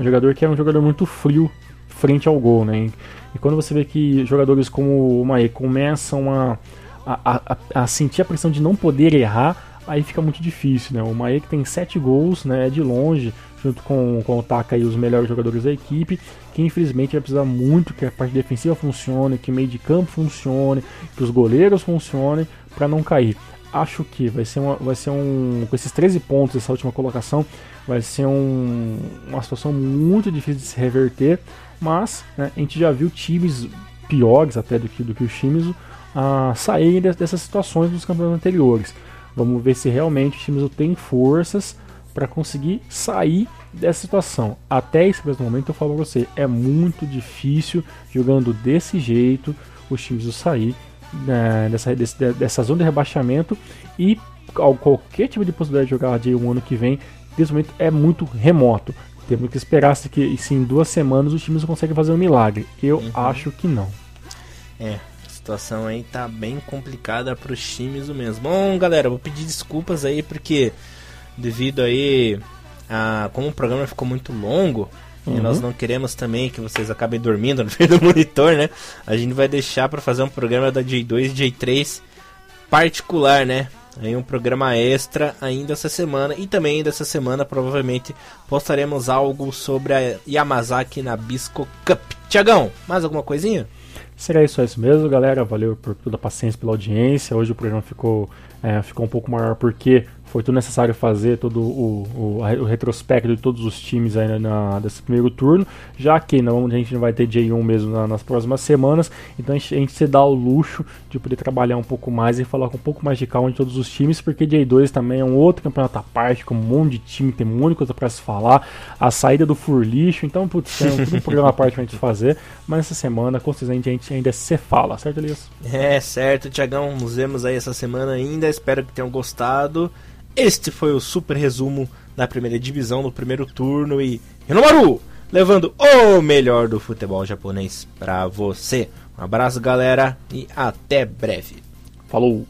um jogador que é um jogador muito frio frente ao gol, né? E quando você vê que jogadores como o Mae começam a, a, a, a, sentir a pressão de não poder errar, aí fica muito difícil, né? O Maek tem 7 gols, né? De longe, junto com, com o Taka e os melhores jogadores da equipe, que infelizmente vai precisar muito que a parte defensiva funcione, que o meio de campo funcione, que os goleiros funcionem para não cair. Acho que vai ser, uma, vai ser um. Com esses 13 pontos, essa última colocação, vai ser um, uma situação muito difícil de se reverter, mas né, a gente já viu times piores até do que, do que o Shimizu a saírem dessas situações dos campeonatos anteriores. Vamos ver se realmente o Shimizu tem forças para conseguir sair dessa situação. Até esse mesmo momento eu falo para você, é muito difícil jogando desse jeito o Shimizu sair né, dessa, desse, dessa zona de rebaixamento e qualquer tipo de possibilidade de jogar de um ano que vem, nesse momento é muito remoto. Temos que esperar se, que, se em duas semanas o time consegue fazer um milagre. Eu uhum. acho que não. É, a situação aí tá bem complicada para os times mesmo. Bom, galera, vou pedir desculpas aí porque devido aí a como o programa ficou muito longo uhum. e nós não queremos também que vocês acabem dormindo no meio do monitor, né? A gente vai deixar para fazer um programa da J2 e J3 particular, né? Aí um programa extra ainda essa semana e também ainda essa semana provavelmente postaremos algo sobre a Yamazaki Nabisco Cup. Tiagão, mais alguma coisinha? Será isso, é isso mesmo, galera. Valeu por toda a paciência, pela audiência. Hoje o programa ficou, é, ficou um pouco maior porque foi tudo necessário fazer todo o, o, o retrospecto de todos os times aí na, desse primeiro turno, já que não, a gente não vai ter J1 mesmo na, nas próximas semanas, então a gente, a gente, se dá o luxo de poder trabalhar um pouco mais e falar com um pouco mais de calma de todos os times, porque J2 também é um outro campeonato à parte, com um monte de time, tem muita coisa para se falar, a saída do Furlixo, então putz, um, um programa à parte pra gente fazer, mas essa semana, com certeza, a gente ainda se fala, certo, Elias? É, certo, Tiagão, nos vemos aí essa semana ainda, espero que tenham gostado. Este foi o super resumo da primeira divisão no primeiro turno e Renomaru levando o melhor do futebol japonês para você. Um abraço, galera, e até breve. Falou!